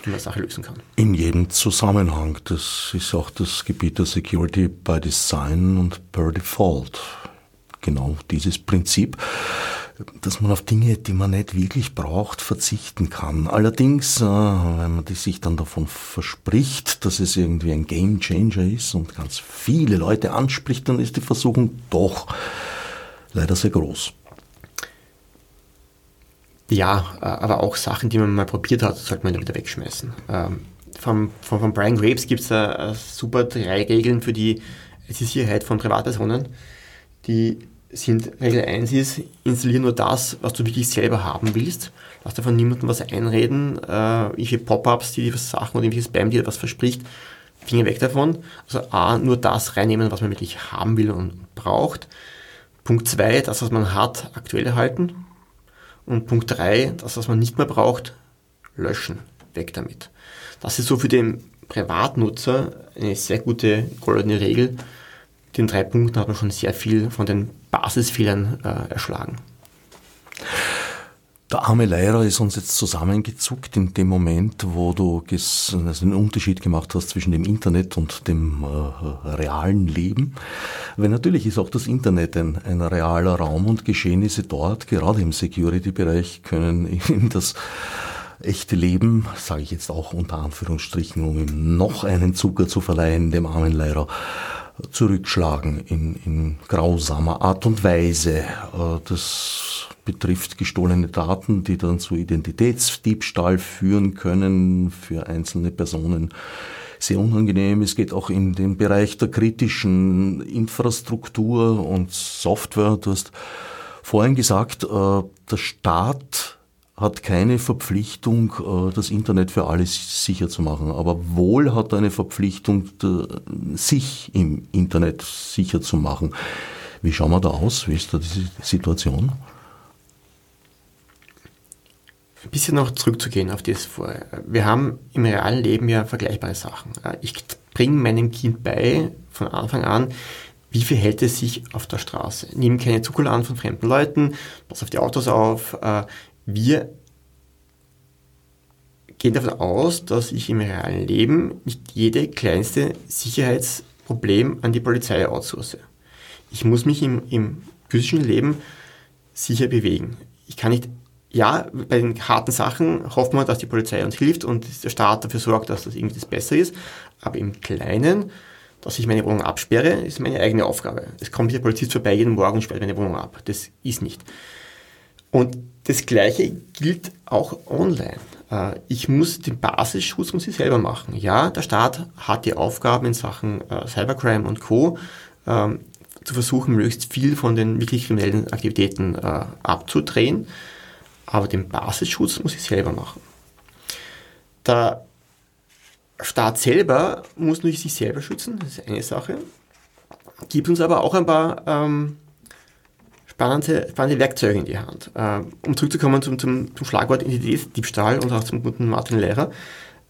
wie man Sache lösen kann. In jedem Zusammenhang. Das ist auch das Gebiet der Security by Design und per Default. Genau dieses Prinzip dass man auf Dinge, die man nicht wirklich braucht, verzichten kann. Allerdings, äh, wenn man sich dann davon verspricht, dass es irgendwie ein Game Changer ist und ganz viele Leute anspricht, dann ist die Versuchung doch leider sehr groß. Ja, äh, aber auch Sachen, die man mal probiert hat, sollte man wieder wegschmeißen. Ähm, von, von, von Brian Graves gibt es da super drei Regeln für die Sicherheit von Privatpersonen, die sind Regel 1 ist, installiere nur das, was du wirklich selber haben willst. Lass davon niemandem was einreden. Äh, irgendwelche Pop-ups, die dir was Sachen oder irgendwelches Spam, die dir was verspricht, Finger weg davon. Also A, nur das reinnehmen, was man wirklich haben will und braucht. Punkt 2, das, was man hat, aktuell erhalten. Und Punkt 3, das, was man nicht mehr braucht, löschen. Weg damit. Das ist so für den Privatnutzer eine sehr gute goldene Regel. Den drei Punkten hat man schon sehr viel von den Basisfehlern äh, erschlagen. Der arme Lehrer ist uns jetzt zusammengezuckt in dem Moment, wo du also einen Unterschied gemacht hast zwischen dem Internet und dem äh, realen Leben. Weil natürlich ist auch das Internet ein, ein realer Raum und Geschehnisse dort, gerade im Security-Bereich, können in das echte Leben, sage ich jetzt auch unter Anführungsstrichen, um ihm noch einen Zucker zu verleihen, dem armen Lehrer, zurückschlagen in, in grausamer Art und Weise. Äh, das betrifft gestohlene Daten, die dann zu Identitätsdiebstahl führen können für einzelne Personen. Sehr unangenehm. Es geht auch in den Bereich der kritischen Infrastruktur und Software. Du hast vorhin gesagt, äh, der Staat hat keine Verpflichtung, äh, das Internet für alles sicher zu machen, aber wohl hat eine Verpflichtung, sich im Internet sicher zu machen. Wie schauen wir da aus? Wie ist da diese Situation? Ein bisschen noch zurückzugehen auf das vorher. Wir haben im realen Leben ja vergleichbare Sachen. Ich bringe meinem Kind bei, von Anfang an, wie verhält es sich auf der Straße? Nimm keine Zukunft an von fremden Leuten, pass auf die Autos auf, äh, wir gehen davon aus, dass ich im realen Leben nicht jede kleinste Sicherheitsproblem an die Polizei outsource. Ich muss mich im, im physischen Leben sicher bewegen. Ich kann nicht, ja, bei den harten Sachen hoffen wir, dass die Polizei uns hilft und der Staat dafür sorgt, dass das irgendwie das besser ist. Aber im Kleinen, dass ich meine Wohnung absperre, ist meine eigene Aufgabe. Es kommt der Polizist vorbei jeden Morgen und sperrt meine Wohnung ab. Das ist nicht. Und das Gleiche gilt auch online. Äh, ich muss den Basisschutz muss ich selber machen. Ja, der Staat hat die Aufgaben in Sachen äh, Cybercrime und Co. Ähm, zu versuchen, möglichst viel von den wirklich kriminellen Aktivitäten äh, abzudrehen. Aber den Basisschutz muss ich selber machen. Der Staat selber muss nur sich selber schützen, das ist eine Sache. Gibt uns aber auch ein paar ähm, spannende, spannende Werkzeuge in die Hand. Ähm, um zurückzukommen zum, zum, zum Schlagwort Identitätsdiebstahl und auch zum guten Martin Lehrer.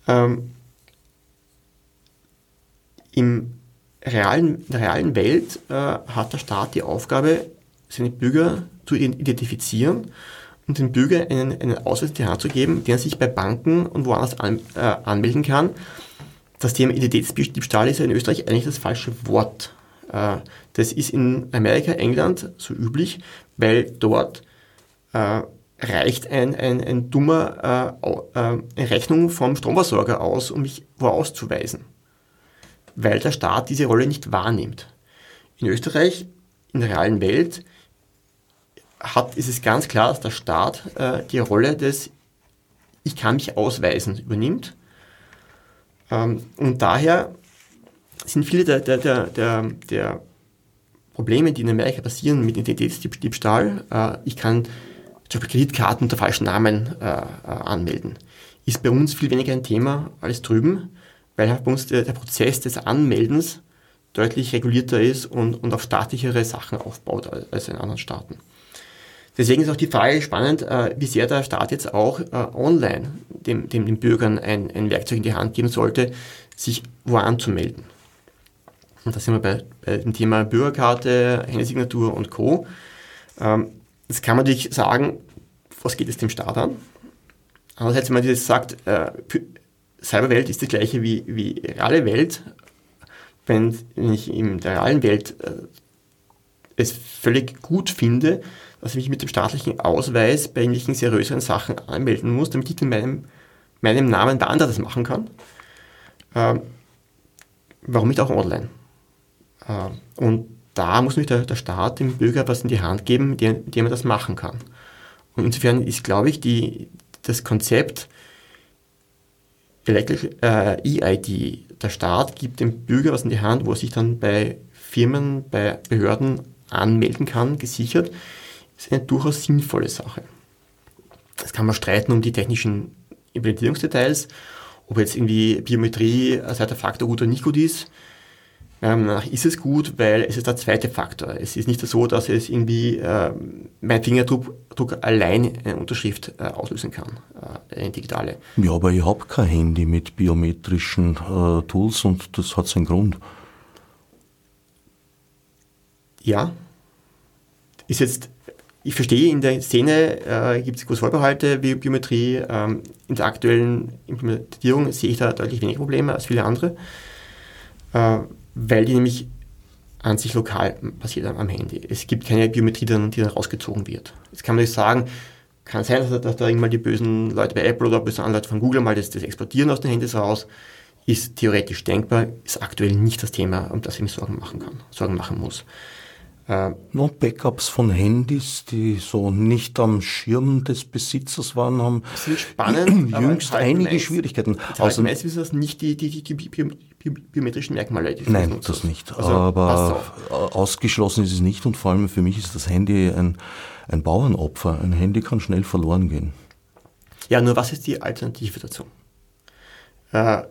Ähm, Im realen, in der realen Welt äh, hat der Staat die Aufgabe, seine Bürger zu identifizieren und den Bürger einen, einen Ausweis in die Hand zu geben, den er sich bei Banken und woanders an, äh, anmelden kann. Das Thema Identitätsdiebstahl ist ja in Österreich eigentlich das falsche Wort. Äh, das ist in Amerika, England so üblich, weil dort äh, reicht ein, ein, ein dummer äh, Rechnung vom Stromversorger aus, um mich wo auszuweisen, weil der Staat diese Rolle nicht wahrnimmt. In Österreich, in der realen Welt, hat, ist es ganz klar, dass der Staat äh, die Rolle des Ich kann mich ausweisen übernimmt. Ähm, und daher sind viele der, der, der, der, Probleme, die in Amerika passieren mit Identitätsdiebstahl. Äh, ich kann zum Beispiel Kreditkarten unter falschen Namen äh, äh, anmelden. Ist bei uns viel weniger ein Thema als drüben, weil halt bei uns der, der Prozess des Anmeldens deutlich regulierter ist und, und auf staatlichere Sachen aufbaut als in anderen Staaten. Deswegen ist auch die Frage spannend, äh, wie sehr der Staat jetzt auch äh, online dem, dem, den Bürgern ein, ein Werkzeug in die Hand geben sollte, sich wo anzumelden. Und da sind wir bei, bei dem Thema Bürgerkarte, Handysignatur und Co. Ähm, jetzt kann man natürlich sagen, was geht es dem Staat an? Andererseits, wenn man jetzt sagt, äh, Cyberwelt ist das gleiche wie, wie reale Welt, wenn ich in der realen Welt es völlig gut finde, dass ich mich mit dem staatlichen Ausweis bei ähnlichen seriöseren Sachen anmelden muss, damit ich in meinem, meinem Namen bei anderen das machen kann. Ähm, warum nicht auch online? Ähm, und da muss nämlich der, der Staat dem Bürger was in die Hand geben, mit dem, dem er das machen kann. Und insofern ist, glaube ich, die, das Konzept Electric äh, EID, der Staat gibt dem Bürger was in die Hand, wo er sich dann bei Firmen, bei Behörden anmelden kann, gesichert, ist eine durchaus sinnvolle Sache. Das kann man streiten um die technischen Implementierungsdetails, ob jetzt irgendwie Biometrie als zweiter Faktor gut oder nicht gut ist. Ähm, ist es gut, weil es ist der zweite Faktor. Es ist nicht so, dass es irgendwie äh, mein Fingerdruck Druck allein eine Unterschrift äh, auslösen kann, äh, eine digitale. Ja, aber ich habe kein Handy mit biometrischen äh, Tools und das hat seinen Grund. Ja, ist jetzt ich verstehe, in der Szene äh, gibt es große Vorbehalte wie Biometrie. Ähm, in der aktuellen Implementierung sehe ich da deutlich weniger Probleme als viele andere, äh, weil die nämlich an sich lokal passiert am Handy. Es gibt keine Biometrie, die dann, rausgezogen wird. Jetzt kann man nicht sagen, kann sein, dass, dass da irgendwann die bösen Leute bei Apple oder böse Leute von Google mal das, das exportieren aus den Handys raus. Ist theoretisch denkbar, ist aktuell nicht das Thema, um das ich mir Sorgen machen kann, Sorgen machen muss. Äh, no, Backups von Handys, die so nicht am Schirm des Besitzers waren, haben spannend, jüngst einige meist, Schwierigkeiten. Also meist ist das nicht die, die, die, die biometrischen Merkmale. Die Nein, das, das nicht. Also, Aber ausgeschlossen ist es nicht und vor allem für mich ist das Handy ein, ein Bauernopfer. Ein Handy kann schnell verloren gehen. Ja, nur was ist die Alternative dazu? Äh,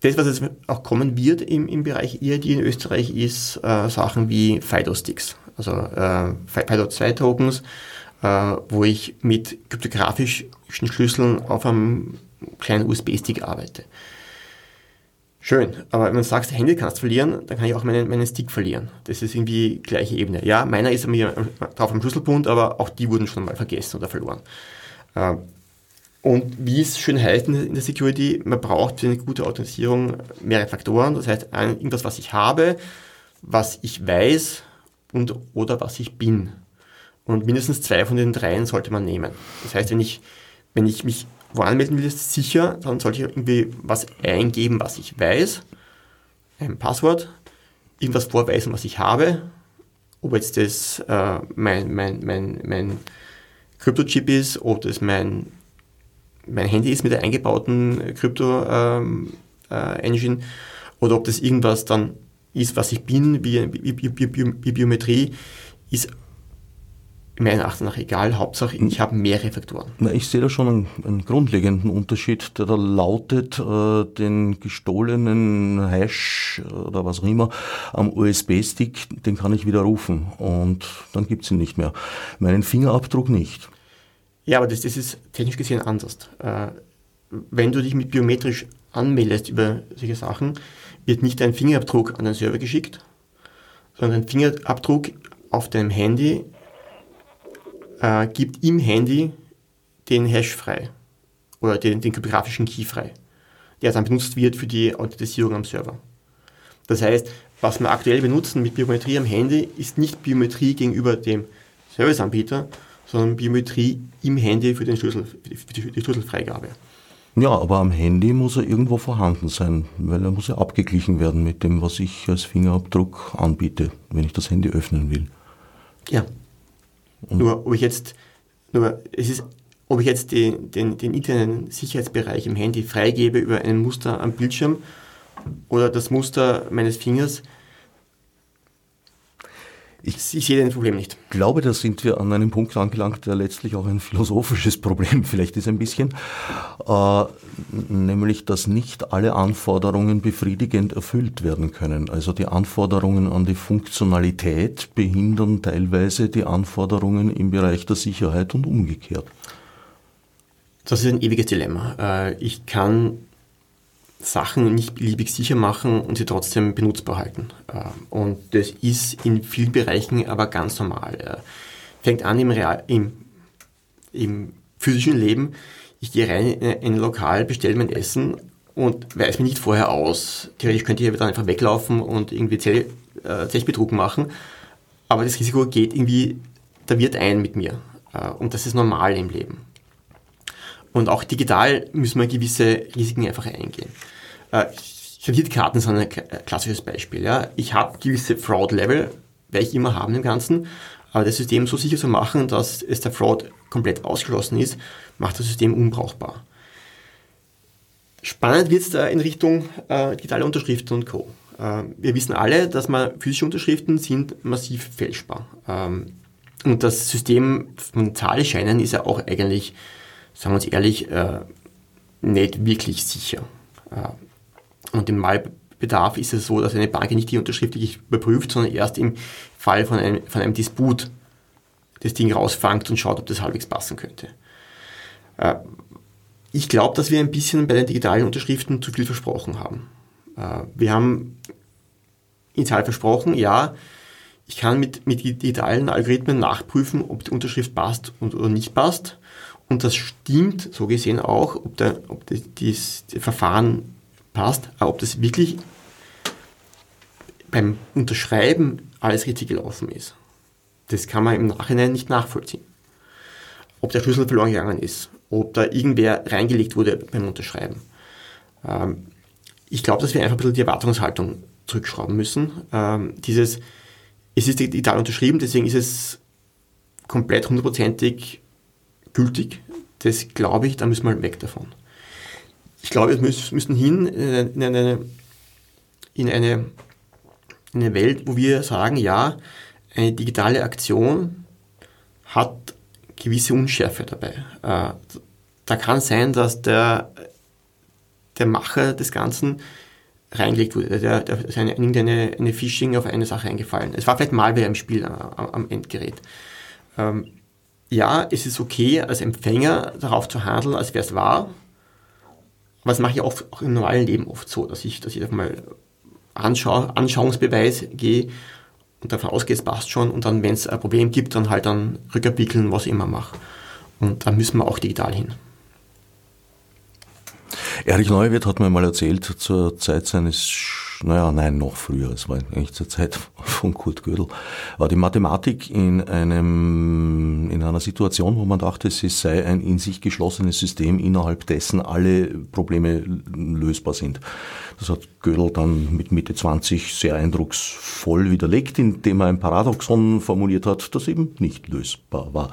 das, was jetzt auch kommen wird im, im Bereich EID in Österreich, ist äh, Sachen wie FIDO-Sticks, also äh, FIDO-2-Tokens, äh, wo ich mit kryptografischen Schlüsseln auf einem kleinen USB-Stick arbeite. Schön, aber wenn man sagt, Handy kannst verlieren, dann kann ich auch meinen, meinen Stick verlieren. Das ist irgendwie gleiche Ebene. Ja, meiner ist mir drauf am Schlüsselbund, aber auch die wurden schon mal vergessen oder verloren. Und wie es schön heißt in der Security, man braucht für eine gute Authentisierung mehrere Faktoren. Das heißt, irgendwas, was ich habe, was ich weiß und oder was ich bin. Und mindestens zwei von den dreien sollte man nehmen. Das heißt, wenn ich, wenn ich mich wo anmelden will, ist sicher, dann sollte ich irgendwie was eingeben, was ich weiß, ein Passwort, irgendwas vorweisen, was ich habe, ob jetzt das äh, mein, mein, mein, mein Kryptochip ist, ob das mein mein Handy ist mit der eingebauten Krypto-Engine ähm, äh, oder ob das irgendwas dann ist, was ich bin, wie, wie, wie, wie Biometrie, ist meiner Achtung nach egal. Hauptsache, ich habe mehrere Faktoren. Na, ich sehe da schon einen, einen, grundlegenden Unterschied, der da lautet, äh, den gestohlenen Hash oder was auch immer am USB-Stick, den kann ich widerrufen und dann gibt es ihn nicht mehr. Meinen Fingerabdruck nicht. Ja, aber das, das ist technisch gesehen anders. Äh, wenn du dich mit biometrisch anmeldest über solche Sachen, wird nicht dein Fingerabdruck an den Server geschickt, sondern dein Fingerabdruck auf deinem Handy äh, gibt im Handy den Hash frei oder den, den kryptografischen Key frei, der dann benutzt wird für die Authentisierung am Server. Das heißt, was wir aktuell benutzen mit Biometrie am Handy, ist nicht Biometrie gegenüber dem Serviceanbieter, sondern Biometrie im Handy für, den Schlüssel, für die, Schlüsselfreigabe. Ja, aber am Handy muss er irgendwo vorhanden sein, weil er muss ja abgeglichen werden mit dem, was ich als Fingerabdruck anbiete, wenn ich das Handy öffnen will. Ja. Und nur ob ich jetzt, nur es ist, ob ich jetzt den, den, den internen Sicherheitsbereich im Handy freigebe über ein Muster am Bildschirm oder das Muster meines Fingers, Ich, ich sehe das Problem nicht. Ich glaube, da sind wir an einem Punkt angelangt, der letztlich auch ein philosophisches Problem vielleicht ist ein bisschen, äh, nämlich, dass nicht alle Anforderungen befriedigend erfüllt werden können. Also die Anforderungen an die Funktionalität behindern teilweise die Anforderungen im Bereich der Sicherheit und umgekehrt. Das ist ein ewiges Dilemma. Äh, ich kann Sachen nicht beliebig sicher machen und sie trotzdem benutzbar halten. Äh, und das ist in vielen Bereichen aber ganz normal. Äh, fängt an im, Real, im, im physischen Leben. Ich gehe rein in ein Lokal, bestelle mein Essen und weiß mir nicht vorher aus. Theoretisch könnte ich dann einfach weglaufen und irgendwie Zell, äh, Zechbetrug machen. Aber das Risiko geht irgendwie, da wird ein mit mir. Äh, und das ist normal im Leben. Und auch digital müssen wir gewisse Risiken einfach eingehen. Äh, Kreditkarten sind ein klassisches Beispiel. Ja. Ich habe gewisse Fraud-Level, werde ich immer haben im Ganzen, aber das System so sicher zu machen, dass es der Fraud komplett ausgeschlossen ist, macht das System unbrauchbar. Spannend wird es da in Richtung äh, digitale Unterschriften und Co. Äh, wir wissen alle, dass man physische Unterschriften sind massiv fälschbar. Ähm, und das System von Zahlscheinen ist ja auch eigentlich sagen wir uns ehrlich, äh, nicht wirklich sicher. Äh, und im Malbedarf ist es so, dass eine Bank nicht die Unterschrift überprüft, sondern erst im Fall von einem, von einem Disput das Ding rausfangt und schaut, ob das halbwegs passen könnte. Äh, ich glaube, dass wir ein bisschen bei den digitalen Unterschriften zu viel versprochen haben. Äh, wir haben initial versprochen, ja, ich kann mit, mit digitalen Algorithmen nachprüfen, ob die Unterschrift passt und, oder nicht passt. Und das stimmt so gesehen auch, ob, der, ob das, das, das Verfahren passt, aber ob das wirklich beim Unterschreiben alles richtig gelaufen ist. Das kann man im Nachhinein nicht nachvollziehen. Ob der Schlüssel verloren gegangen ist, ob da irgendwer reingelegt wurde beim Unterschreiben. Ähm, ich glaube, dass wir einfach ein bisschen die Erwartungshaltung zurückschrauben müssen. Ähm, dieses, es ist digital unterschrieben, deswegen ist es komplett hundertprozentig gültig. Das glaube ich, da müssen wir weg davon. Ich glaube, wir müssen hin in eine, in eine, in eine Welt, wo wir sagen, ja, eine digitale Aktion hat gewisse Unschärfe dabei. Äh, da kann sein, dass der, der Macher des Ganzen reingelegt wurde. Der, der ist eine, irgendeine eine Phishing auf eine Sache eingefallen. Es war vielleicht Malware im Spiel am, am Endgerät. Ähm, ja, es ist okay, als Empfänger darauf zu handeln, als wäre es wahr. Aber das mache ich auch, auch, im normalen Leben oft so, dass ich, dass ich mal Anschau Anschauungsbeweis gehe und davon ausgehe, es passt schon und dann, wenn es ein Problem gibt, dann halt dann rückabwickeln, was ich immer mache. Und da müssen wir auch digital hin. Erich Neuwirth hat mir mal erzählt, zur Zeit seines naja, nein, noch früher, es war eigentlich zur Zeit von Kurt Gödel, war die Mathematik in einem, in einer Situation, wo man dachte, es sei ein in sich geschlossenes System, innerhalb dessen alle Probleme lösbar sind. Das hat Gödel dann mit Mitte 20 sehr eindrucksvoll widerlegt, indem er ein Paradoxon formuliert hat, das eben nicht lösbar war.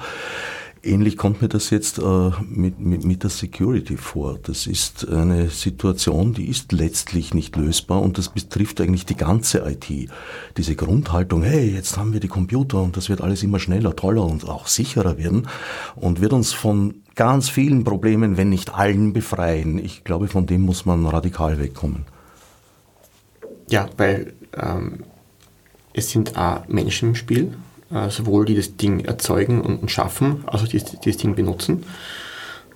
Ähnlich kommt mir das jetzt äh, mit, mit, mit der Security vor. Das ist eine Situation, die ist letztlich nicht lösbar und das betrifft eigentlich die ganze IT. Diese Grundhaltung, hey, jetzt haben wir die Computer und das wird alles immer schneller, toller und auch sicherer werden und wird uns von ganz vielen Problemen, wenn nicht allen, befreien. Ich glaube, von dem muss man radikal wegkommen. Ja, weil ähm, es sind auch Menschen im Spiel äh, sowohl die das Ding erzeugen und, schaffen, als auch die, die das Ding benutzen.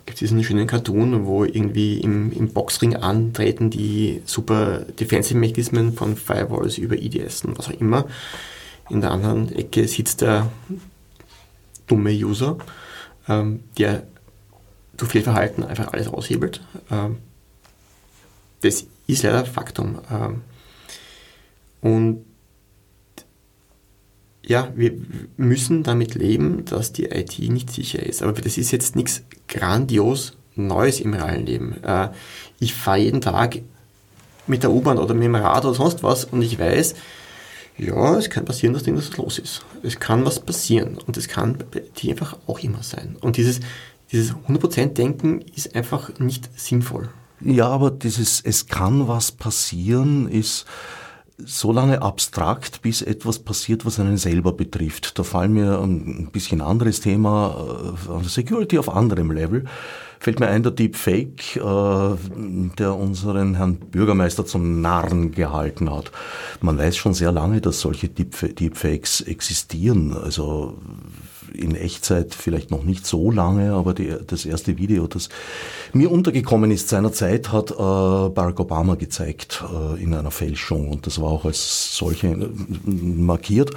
Gibt es diesen schönen Cartoon, wo irgendwie im, im Boxring antreten die super Defensive-Mechanismen von Firewalls über IDS und was auch immer. In der anderen Ecke sitzt der dumme User, ähm, der durch Fehlverhalten einfach alles aushebelt. Ähm, das ist leider Faktum. Ähm, und ja, wir müssen damit leben, dass die IT nicht sicher ist. Aber das ist jetzt nichts grandios Neues im realen Leben. Äh, ich fahre jeden Tag mit der U-Bahn oder mit dem Rad oder sonst was und ich weiß, ja, es kann passieren, dass irgendwas los ist. Es kann was passieren und es kann dir einfach auch immer sein. Und dieses, dieses 100%-Denken ist einfach nicht sinnvoll. Ja, aber dieses Es kann was passieren ist so lange abstrakt, bis etwas passiert, was einen selber betrifft. Da fallen mir ein bisschen anderes Thema, äh, Security auf anderem Level fällt mir ein der Deepfake, äh, der unseren Herrn Bürgermeister zum Narren gehalten hat. Man weiß schon sehr lange, dass solche Deepfakes existieren. Also in Echtzeit vielleicht noch nicht so lange, aber die, das erste Video, das mir untergekommen ist seinerzeit, hat äh, Barack Obama gezeigt äh, in einer Fälschung und das war auch als solche äh, markiert.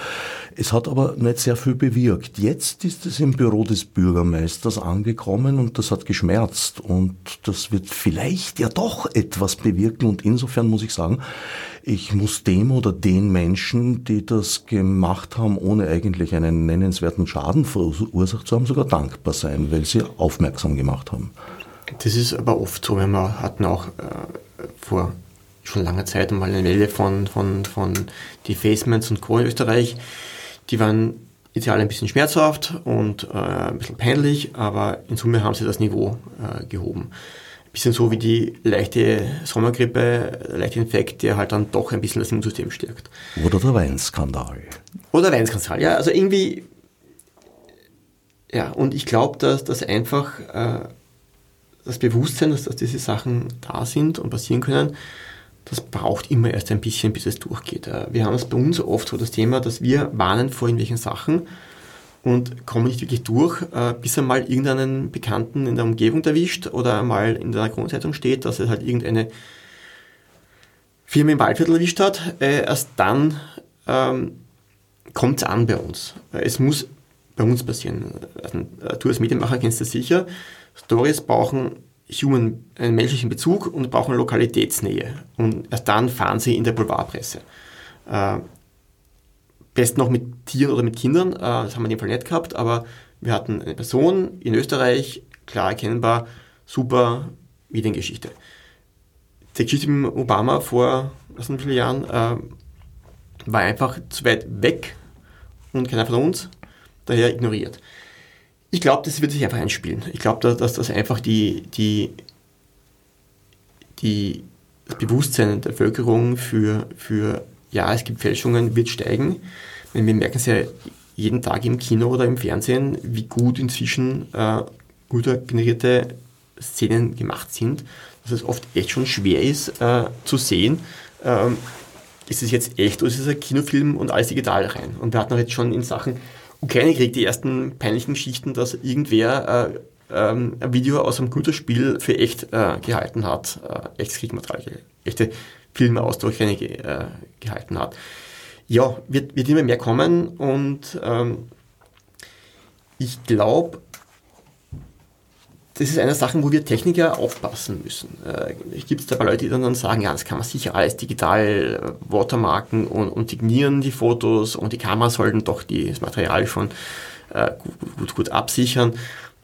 Es hat aber nicht sehr viel bewirkt. Jetzt ist es im Büro des Bürgermeisters angekommen und das hat geschmerzt und das wird vielleicht ja doch etwas bewirken und insofern muss ich sagen, ich muss dem oder den Menschen, die das gemacht haben, ohne eigentlich einen nennenswerten Schaden verursacht zu haben, sogar dankbar sein, weil sie aufmerksam gemacht haben. Das ist aber oft so, wir hatten auch äh, vor schon langer Zeit mal eine Welle von, von, von Defacements und Co. in Österreich. Die waren ideal ein bisschen schmerzhaft und äh, ein bisschen peinlich, aber in Summe haben sie das Niveau äh, gehoben bisschen so wie die leichte Sommergrippe, leichte Infekt, der halt dann doch ein bisschen das Immunsystem stärkt. Oder der Weinskandal. Oder der Weinskandal, ja. Also irgendwie, ja, und ich glaube, dass das einfach äh, das Bewusstsein, dass, dass diese Sachen da sind und passieren können, das braucht immer erst ein bisschen, bis es durchgeht. Äh, wir haben es bei uns oft so das Thema, dass wir warnen vor irgendwelchen Sachen und kommen nicht wirklich durch, äh, bis er mal irgendeinen Bekannten in der Umgebung erwischt oder mal in der Kronzeitung steht, dass er halt irgendeine Firma im Waldviertel erwischt hat. Äh, erst dann ähm, kommt es an bei uns. Es muss bei uns passieren. Also, äh, du als Medienmacher kennst das sicher. Stories brauchen human, einen menschlichen Bezug und brauchen Lokalitätsnähe. Und erst dann fahren sie in der Boulevardpresse. Äh, Best noch mit Tieren oder mit Kindern, äh, das haben wir in dem Fall nicht gehabt, aber wir hatten eine Person in Österreich, klar erkennbar, super Mediengeschichte. Die Geschichte mit Obama vor was sind viele Jahren äh, war einfach zu weit weg und keiner von uns, daher ignoriert. Ich glaube, das wird sich einfach einspielen. Ich glaube, dass das einfach die, die, die, das Bewusstsein der Bevölkerung für, für ja, es gibt Fälschungen, wird steigen. Wir merken es ja jeden Tag im Kino oder im Fernsehen, wie gut inzwischen äh, gut generierte Szenen gemacht sind, dass es oft echt schon schwer ist äh, zu sehen, ähm, ist es jetzt echt oder ist es ein Kinofilm und alles digital rein. Und wir hatten auch jetzt schon in Sachen Ukraine-Krieg die ersten peinlichen Geschichten, dass irgendwer äh, ähm, ein Video aus einem Computerspiel für echt äh, gehalten hat, äh, echtes Kriegmaterial, echte Filme aus der Ukraine ge, äh, gehalten hat. Ja, wird, wird immer mehr kommen und ähm, ich glaube, das ist eine Sache, wo wir Techniker aufpassen müssen. Äh, Gibt es dabei Leute, die dann sagen, ja, das kann man sicher alles digital äh, watermarken und, und signieren die Fotos und die Kameras sollten doch die, das Material schon äh, gut, gut, gut absichern,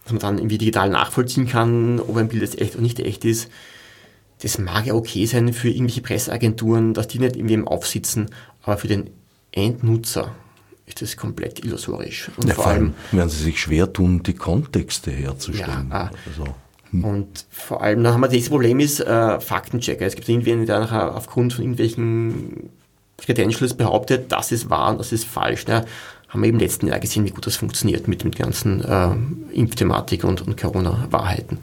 dass man dann irgendwie digital nachvollziehen kann, ob ein Bild jetzt echt oder nicht echt ist das mag ja okay sein für irgendwelche Presseagenturen, dass die nicht irgendwie aufsitzen, aber für den Endnutzer ist das komplett illusorisch. Und ja, vor allem werden sie sich schwer tun, die Kontexte herzustellen. Ja, also, hm. Und vor allem, dann haben wir das Problem ist äh, Faktenchecker. Es gibt irgendwen, der nachher aufgrund von irgendwelchen Credentials behauptet, das ist wahr und das ist falsch. Ne? Haben wir im letzten Jahr gesehen, wie gut das funktioniert mit dem ganzen äh, Impfthematik und, und Corona-Wahrheiten.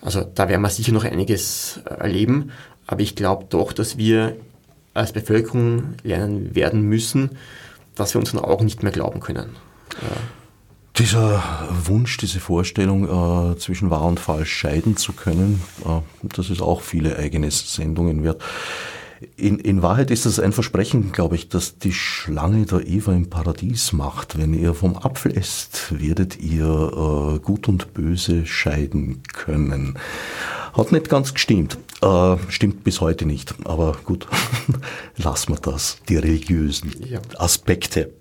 Also da werden wir sicher noch einiges äh, erleben, aber ich glaube doch, dass wir als Bevölkerung lernen werden müssen, dass wir unseren Augen nicht mehr glauben können. Dieser Wunsch, diese Vorstellung, äh, zwischen wahr und falsch scheiden zu können, äh, das ist auch viele eigene Sendungen wert. In, in Wahrheit ist das ein Versprechen, glaube ich, dass die Schlange der Eva im Paradies macht. Wenn ihr vom Apfel esst, werdet ihr äh, Gut und Böse scheiden können. Hat nicht ganz gestimmt. Äh, stimmt bis heute nicht. Aber gut, lassen wir das. Die religiösen ja. Aspekte.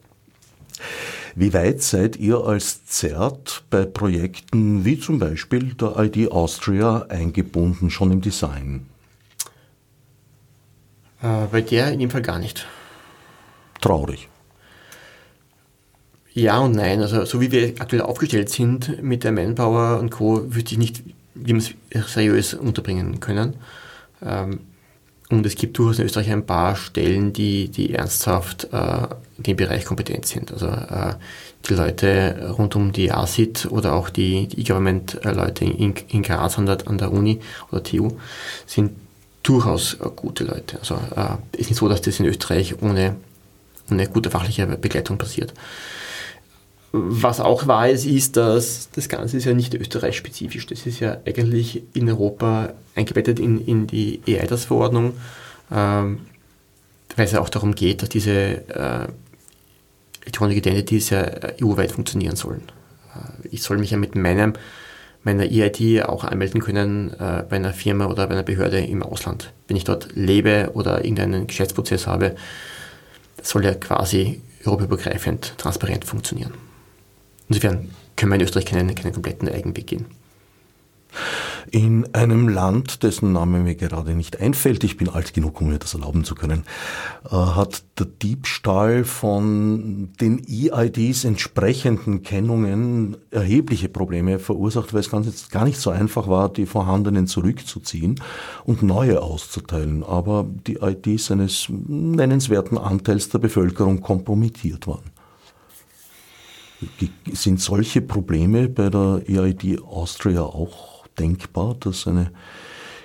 Wie weit seid ihr als ZERT bei Projekten wie zum Beispiel der ID Austria eingebunden, schon im Design? Äh, bei der in dem Fall gar nicht. Traurig. Ja und nein. Also so wie wir aktuell aufgestellt sind mit der Manpower und Co., wüsste ich nicht, wie wir es seriös unterbringen können. Ähm, Und es gibt durchaus in Österreich ein paar Stellen, die, die ernsthaft äh, in dem Bereich kompetent sind. Also äh, die Leute rund um die ASIT oder auch die, die E-Government-Leute in, in Graz an der, an der Uni oder TU sind durchaus äh, gute Leute. Also äh, ist nicht so, dass das in Österreich ohne, ohne gute fachliche Begleitung passiert. Was auch wahr ist, ist, dass das Ganze ist ja nicht österreichspezifisch. Das ist ja eigentlich in Europa eingebettet in, in die EIDAS-Verordnung, ähm, weil es ja auch darum geht, dass diese äh, Electronic Identities ja EU-weit funktionieren sollen. Äh, ich soll mich ja mit meinem, meiner EID auch anmelden können äh, bei einer Firma oder bei einer Behörde im Ausland. Wenn ich dort lebe oder irgendeinen Geschäftsprozess habe, soll ja quasi europaübergreifend transparent funktionieren. Insofern können wir in Österreich keinen, keinen kompletten Eigenweg gehen. In einem Land, dessen Name mir gerade nicht einfällt, ich bin alt genug, um mir das erlauben zu können, äh, hat der Diebstahl von den EIDs entsprechenden Kennungen erhebliche Probleme verursacht, weil es ganz, gar nicht so einfach war, die vorhandenen zurückzuziehen und neue auszuteilen. Aber die IDs eines nennenswerten Anteils der Bevölkerung kompromittiert waren. Sind solche Probleme bei der EID Austria auch denkbar, dass eine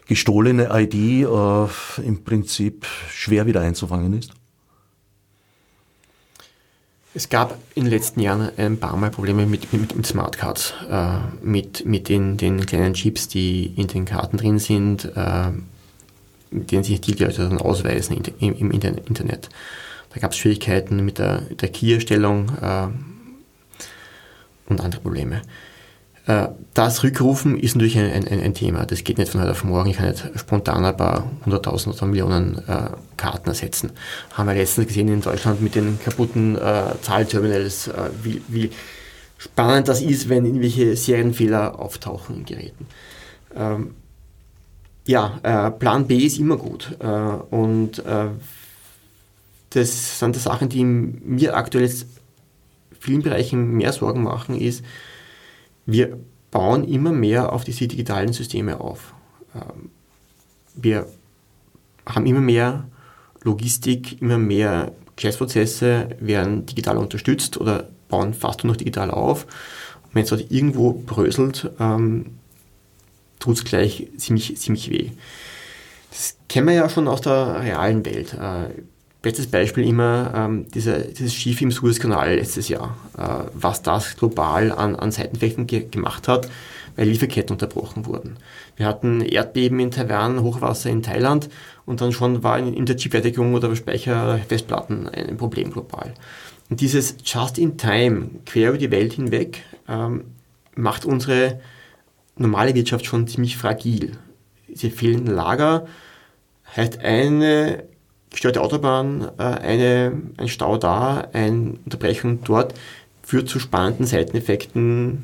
gestohlene ID äh, im Prinzip schwer wieder einzufangen ist? Es gab in den letzten Jahren ein paar Mal Probleme mit, mit, mit Smartcards, äh, mit, mit den, den kleinen Chips, die in den Karten drin sind, äh, mit denen sich die Leute dann ausweisen im, im Internet. Da gab es Schwierigkeiten mit der, der Key-Erstellung. Äh, und andere Probleme. Äh, das Rückrufen ist natürlich ein, ein, ein, Thema. Das geht nicht von heute auf morgen. Ich kann nicht spontan ein paar hunderttausend oder Millionen äh, Karten ersetzen. Haben wir letztens gesehen in Deutschland mit den kaputten äh, Zahlterminals, äh, wie, wie, spannend das ist, wenn irgendwelche Serienfehler auftauchen in Geräten. Ähm, ja, äh, Plan B ist immer gut. Äh, und das sind die Sachen, die mir aktuell jetzt vielen Bereichen mehr Sorgen machen, ist, wir bauen immer mehr auf diese digitalen Systeme auf. Ähm, wir haben immer mehr Logistik, immer mehr Geschäftsprozesse werden digital unterstützt oder bauen fast nur noch digital auf. Und wenn es dort irgendwo bröselt, ähm, tut es gleich ziemlich, ziemlich weh. Das kennen wir ja schon aus der realen Welt. Äh, Bestes Beispiel immer ähm, dieser, dieses Schiff im Suezkanal letztes Jahr, äh, was das global an, an Seiteneffekten ge gemacht hat, weil Lieferketten unterbrochen wurden. Wir hatten Erdbeben in Taiwan, Hochwasser in Thailand und dann schon war in, in der Chipfertigung oder Speicherfestplatten ein Problem global. Und dieses Just-in-Time, quer über die Welt hinweg, ähm, macht unsere normale Wirtschaft schon ziemlich fragil. Diese fehlenden Lager heißt eine gestörte Autobahn, äh, eine, ein Stau da, eine Unterbrechung dort, führt zu spannenden Seiteneffekten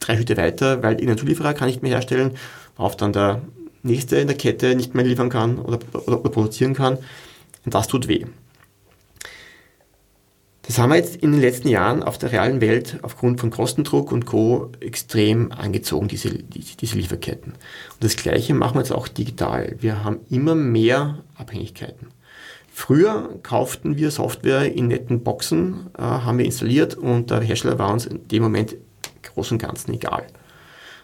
drei Schritte weiter, weil irgendein Zulieferer kann nicht mehr herstellen, worauf dann der nächste in der Kette nicht mehr liefern kann oder, oder, oder produzieren kann. Und das tut weh. Das haben wir jetzt in den letzten Jahren auf der realen Welt aufgrund von Kostendruck und Co. extrem angezogen, diese, diese Lieferketten. Und das Gleiche machen wir jetzt auch digital. Wir haben immer mehr Abhängigkeiten. Früher kauften wir Software in netten Boxen, äh, haben wir installiert und der Hersteller war uns in dem Moment groß und ganzen egal.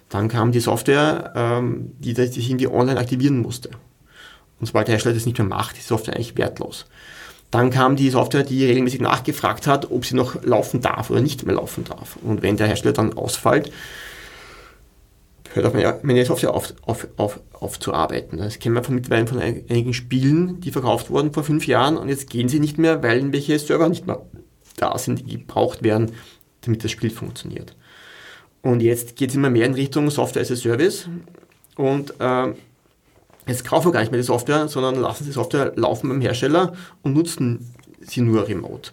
Dann kam die Software, ähm, die, sich irgendwie online aktivieren musste. Und sobald der Hersteller das nicht mehr macht, ist die Software eigentlich wertlos. Dann kam die Software, die regelmäßig nachgefragt hat, ob sie noch laufen darf oder nicht mehr laufen darf. Und wenn der Hersteller dann ausfällt, hört auf meine Software auf, auf, auf, auf zu arbeiten. Das kennen wir von mittlerweile von einigen Spielen, die verkauft wurden vor fünf Jahren und jetzt gehen sie nicht mehr, weil irgendwelche Server nicht mehr da sind, die gebraucht werden, damit das Spiel funktioniert. Und jetzt geht es immer mehr in Richtung Software as a Service und äh, Jetzt kaufen wir gar nicht mehr die Software, sondern lassen die Software laufen beim Hersteller und nutzen sie nur remote.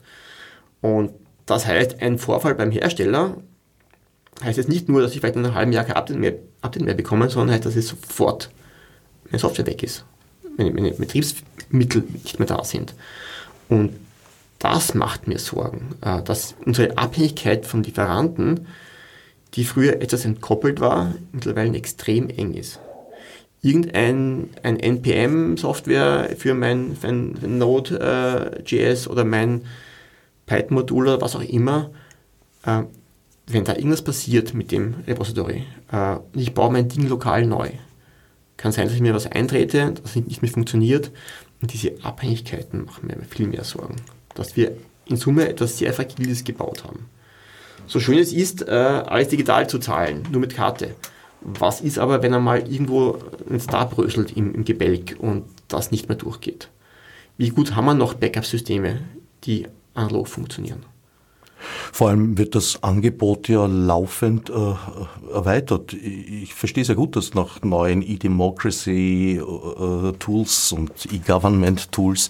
Und das heißt, ein Vorfall beim Hersteller heißt jetzt nicht nur, dass ich vielleicht in einem halben Jahr kein Update mehr, Update mehr bekomme, sondern heißt, dass es sofort meine Software weg ist. Meine, meine Betriebsmittel nicht mehr da sind. Und das macht mir Sorgen, äh, dass unsere Abhängigkeit von Lieferanten, die früher etwas entkoppelt war, mittlerweile extrem eng ist irgendein ein NPM-Software für mein, mein Node.js äh, oder mein Python-Modul oder was auch immer, äh, wenn da irgendwas passiert mit dem Repository äh, und ich baue mein Ding lokal neu, kann sein, dass ich mir was eintrete, das nicht mehr funktioniert und diese Abhängigkeiten machen mir viel mehr Sorgen, dass wir in Summe etwas sehr Fragiles gebaut haben. So schön es ist, äh, alles digital zu zahlen, nur mit Karte. Was ist aber, wenn einmal irgendwo ein Star bröselt im, im Gebälk und das nicht mehr durchgeht? Wie gut haben wir noch Backup-Systeme, die analog funktionieren? Vor allem wird das Angebot ja laufend äh, erweitert. Ich verstehe sehr gut, dass nach neuen E-Democracy-Tools äh, und E-Government-Tools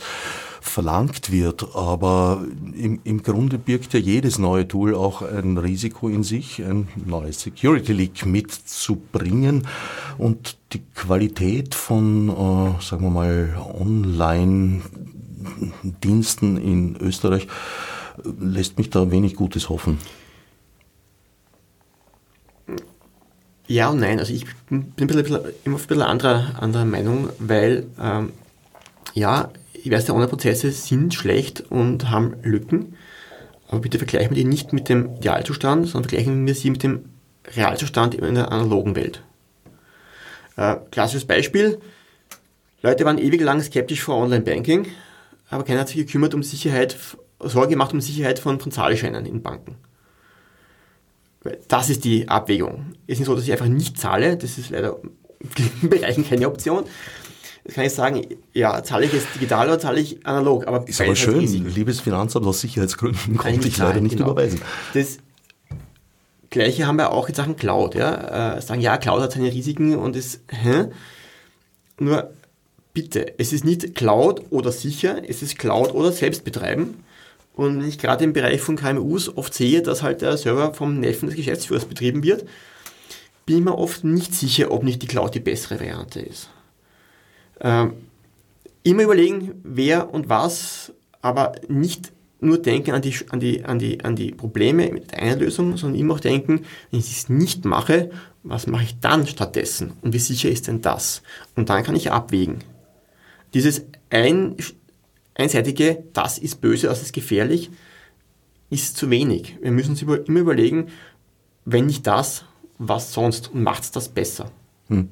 verlangt wird. Aber im, im Grunde birgt ja jedes neue Tool auch ein Risiko in sich, ein neues Security Leak mitzubringen. Und die Qualität von, äh, sagen wir mal, Online-Diensten in Österreich lässt mich da wenig Gutes hoffen. Ja und nein. Also ich bin ein bisschen, immer ein bisschen anderer, anderer Meinung, weil ähm, ja, die Online-Prozesse sind schlecht und haben Lücken, aber bitte vergleichen wir die nicht mit dem Idealzustand, sondern vergleichen wir sie mit dem Realzustand in der analogen Welt. Äh, klassisches Beispiel, Leute waren ewig lang skeptisch vor Online-Banking, aber keiner hat sich gekümmert um Sicherheit Sorge macht um Sicherheit von, von Zahlscheinen in Banken. Das ist die Abwägung. Es ist nicht so, dass ich einfach nicht zahle, das ist leider in vielen Bereichen keine Option. Kann ich sagen, ja, zahle ich jetzt digital oder zahle ich analog? Aber ist aber schön, liebes Finanzamt, aus Sicherheitsgründen konnte ich leider nicht genau. überweisen. Das Gleiche haben wir auch in Sachen Cloud. Ja? Äh, sagen, ja, Cloud hat seine Risiken und ist, hä? Nur bitte, es ist nicht Cloud oder sicher, es ist Cloud oder Selbstbetreiben. Und wenn ich gerade im Bereich von KMUs oft sehe, dass halt der Server vom Neffen des Geschäftsführers betrieben wird, bin ich mir oft nicht sicher, ob nicht die Cloud die bessere Variante ist. Ähm, immer überlegen, wer und was, aber nicht nur denken an die, an die, an die, an die Probleme mit einer Lösung, sondern immer auch denken, wenn ich es nicht mache, was mache ich dann stattdessen? Und wie sicher ist denn das? Und dann kann ich abwägen. Dieses ein, einseitige, das ist böse, das ist gefährlich, ist zu wenig. Wir müssen uns immer überlegen, wenn nicht das, was sonst und macht es das besser. Hm.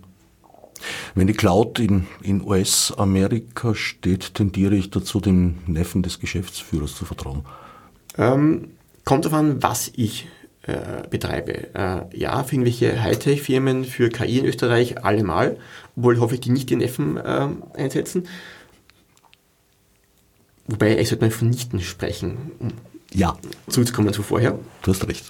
Wenn die Cloud in, in US-Amerika steht, tendiere ich dazu, dem Neffen des Geschäftsführers zu vertrauen. Ähm, kommt darauf an, was ich äh, betreibe. Äh, ja, für irgendwelche Hightech-Firmen, für KI in Österreich allemal, obwohl hoffe ich, die nicht den Neffen äh, einsetzen. Wobei ich sollte mal von Nichten sprechen. Um ja. Zurückzukommen zu vorher. Du hast recht.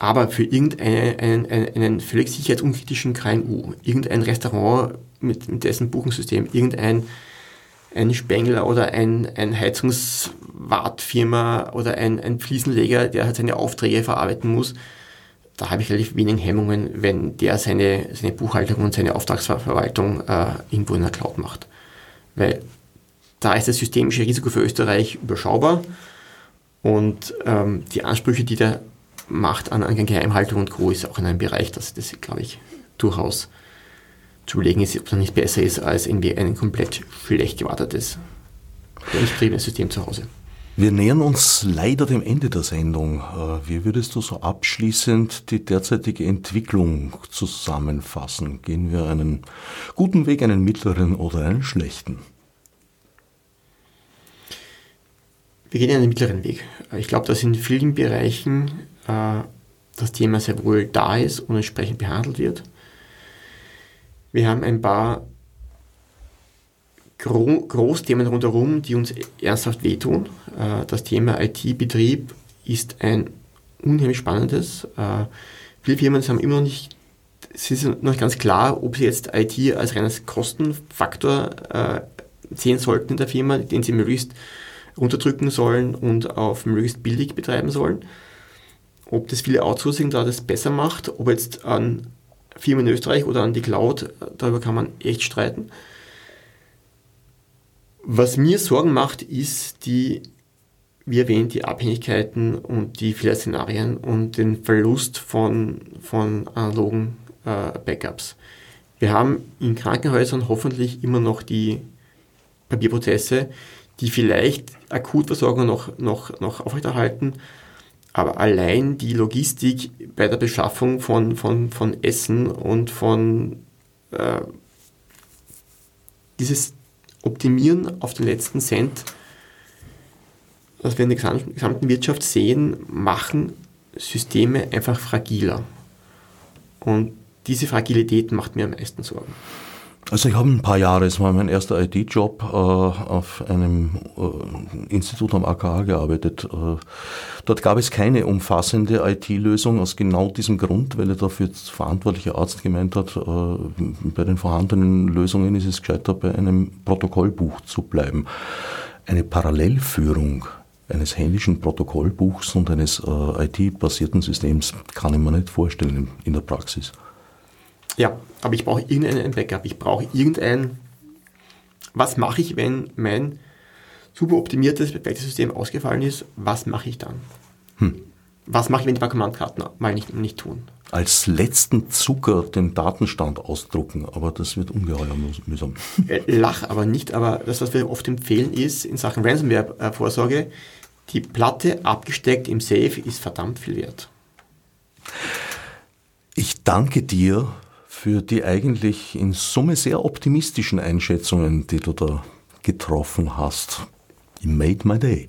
Aber für irgendeinen einen, einen völlig sicherheitsunkritischen KMU, irgendein Restaurant mit, mit dessen Buchungssystem, irgendein ein Spengler oder ein, ein Heizungswartfirma oder ein, ein Fliesenleger, der halt seine Aufträge verarbeiten muss, da habe ich relativ wenig Hemmungen, wenn der seine, seine Buchhaltung und seine Auftragsverwaltung äh, irgendwo in der Cloud macht. Weil da ist das systemische Risiko für Österreich überschaubar und ähm, die Ansprüche, die der macht an, an Geheimhaltung und Co. ist auch in einem Bereich, dass das, glaube ich, durchaus zu überlegen ist, ob es nicht besser ist als irgendwie ein komplett schlecht gewartetes, nicht betriebenes System zu Hause. Wir nähern uns leider dem Ende der Sendung. Äh, wie würdest du so abschließend die derzeitige Entwicklung zusammenfassen? Gehen wir einen guten Weg, einen mittleren oder einen schlechten? Wir gehen einen mittleren Weg. Ich glaube, dass in vielen Bereichen äh, das Thema sehr wohl da ist und entsprechend behandelt wird. Wir haben ein paar Gro Großthemen rundherum, die uns ernsthaft wehtun. Äh, das Thema IT-Betrieb ist ein unheimlich spannendes. Äh, viele Firmen haben immer noch nicht, es ist noch nicht ganz klar, ob sie jetzt IT als reines Kostenfaktor äh, sehen sollten in der Firma, den sie möglichst runterdrücken sollen und auf möglichst billig betreiben sollen. Ob das viele Outsourcing da das besser macht, ob jetzt an Firmen in Österreich oder an die Cloud, darüber kann man echt streiten. Was mir Sorgen macht, ist die, wie erwähnt, die Abhängigkeiten und die Fehlerszenarien und den Verlust von, von analogen äh, Backups. Wir haben in Krankenhäusern hoffentlich immer noch die Papierprozesse, die vielleicht Akutversorgung noch, noch, noch aufrechterhalten, aber allein die Logistik bei der Beschaffung von, von, von Essen und von äh, dieses Optimieren auf den letzten Cent, was wir in der gesamten Wirtschaft sehen, machen Systeme einfach fragiler. Und diese Fragilität macht mir am meisten Sorgen. Also ich habe ein paar Jahre, es war mein erster IT-Job, äh, auf einem äh, Institut am AKH gearbeitet. Äh, dort gab es keine umfassende IT-Lösung aus genau diesem Grund, weil er dafür verantwortliche Arzt gemeint hat, äh, bei den vorhandenen Lösungen ist es gescheiter, bei einem Protokollbuch zu bleiben. Eine Parallelführung eines händischen Protokollbuchs und eines äh, IT-basierten Systems kann ich mir nicht vorstellen in der Praxis. Ja, aber ich brauche irgendein Backup. Ich brauche irgendein, was mache ich, wenn mein super optimiertes Backup-System ausgefallen ist? Was mache ich dann? Hm. Was mache ich, wenn die Bankkarten mal nicht, nicht tun? Als letzten Zucker den Datenstand ausdrucken, aber das wird ungeheuer mühsam. Äh, lach aber nicht, aber das, was wir oft empfehlen, ist in Sachen Ransomware-Vorsorge, die Platte abgesteckt im Safe ist verdammt viel wert. Ich danke dir für die eigentlich in Summe sehr optimistischen Einschätzungen, die du da getroffen hast. You made my day.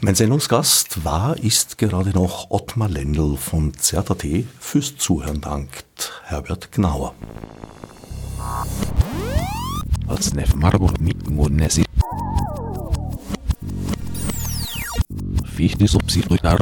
Mein Sendungsgast war, ist gerade noch Ottmar Lendl von ZAT. Fürs Zuhören dankt Herbert Gnauer. Als Nef Marburg mit Fichte subsidiar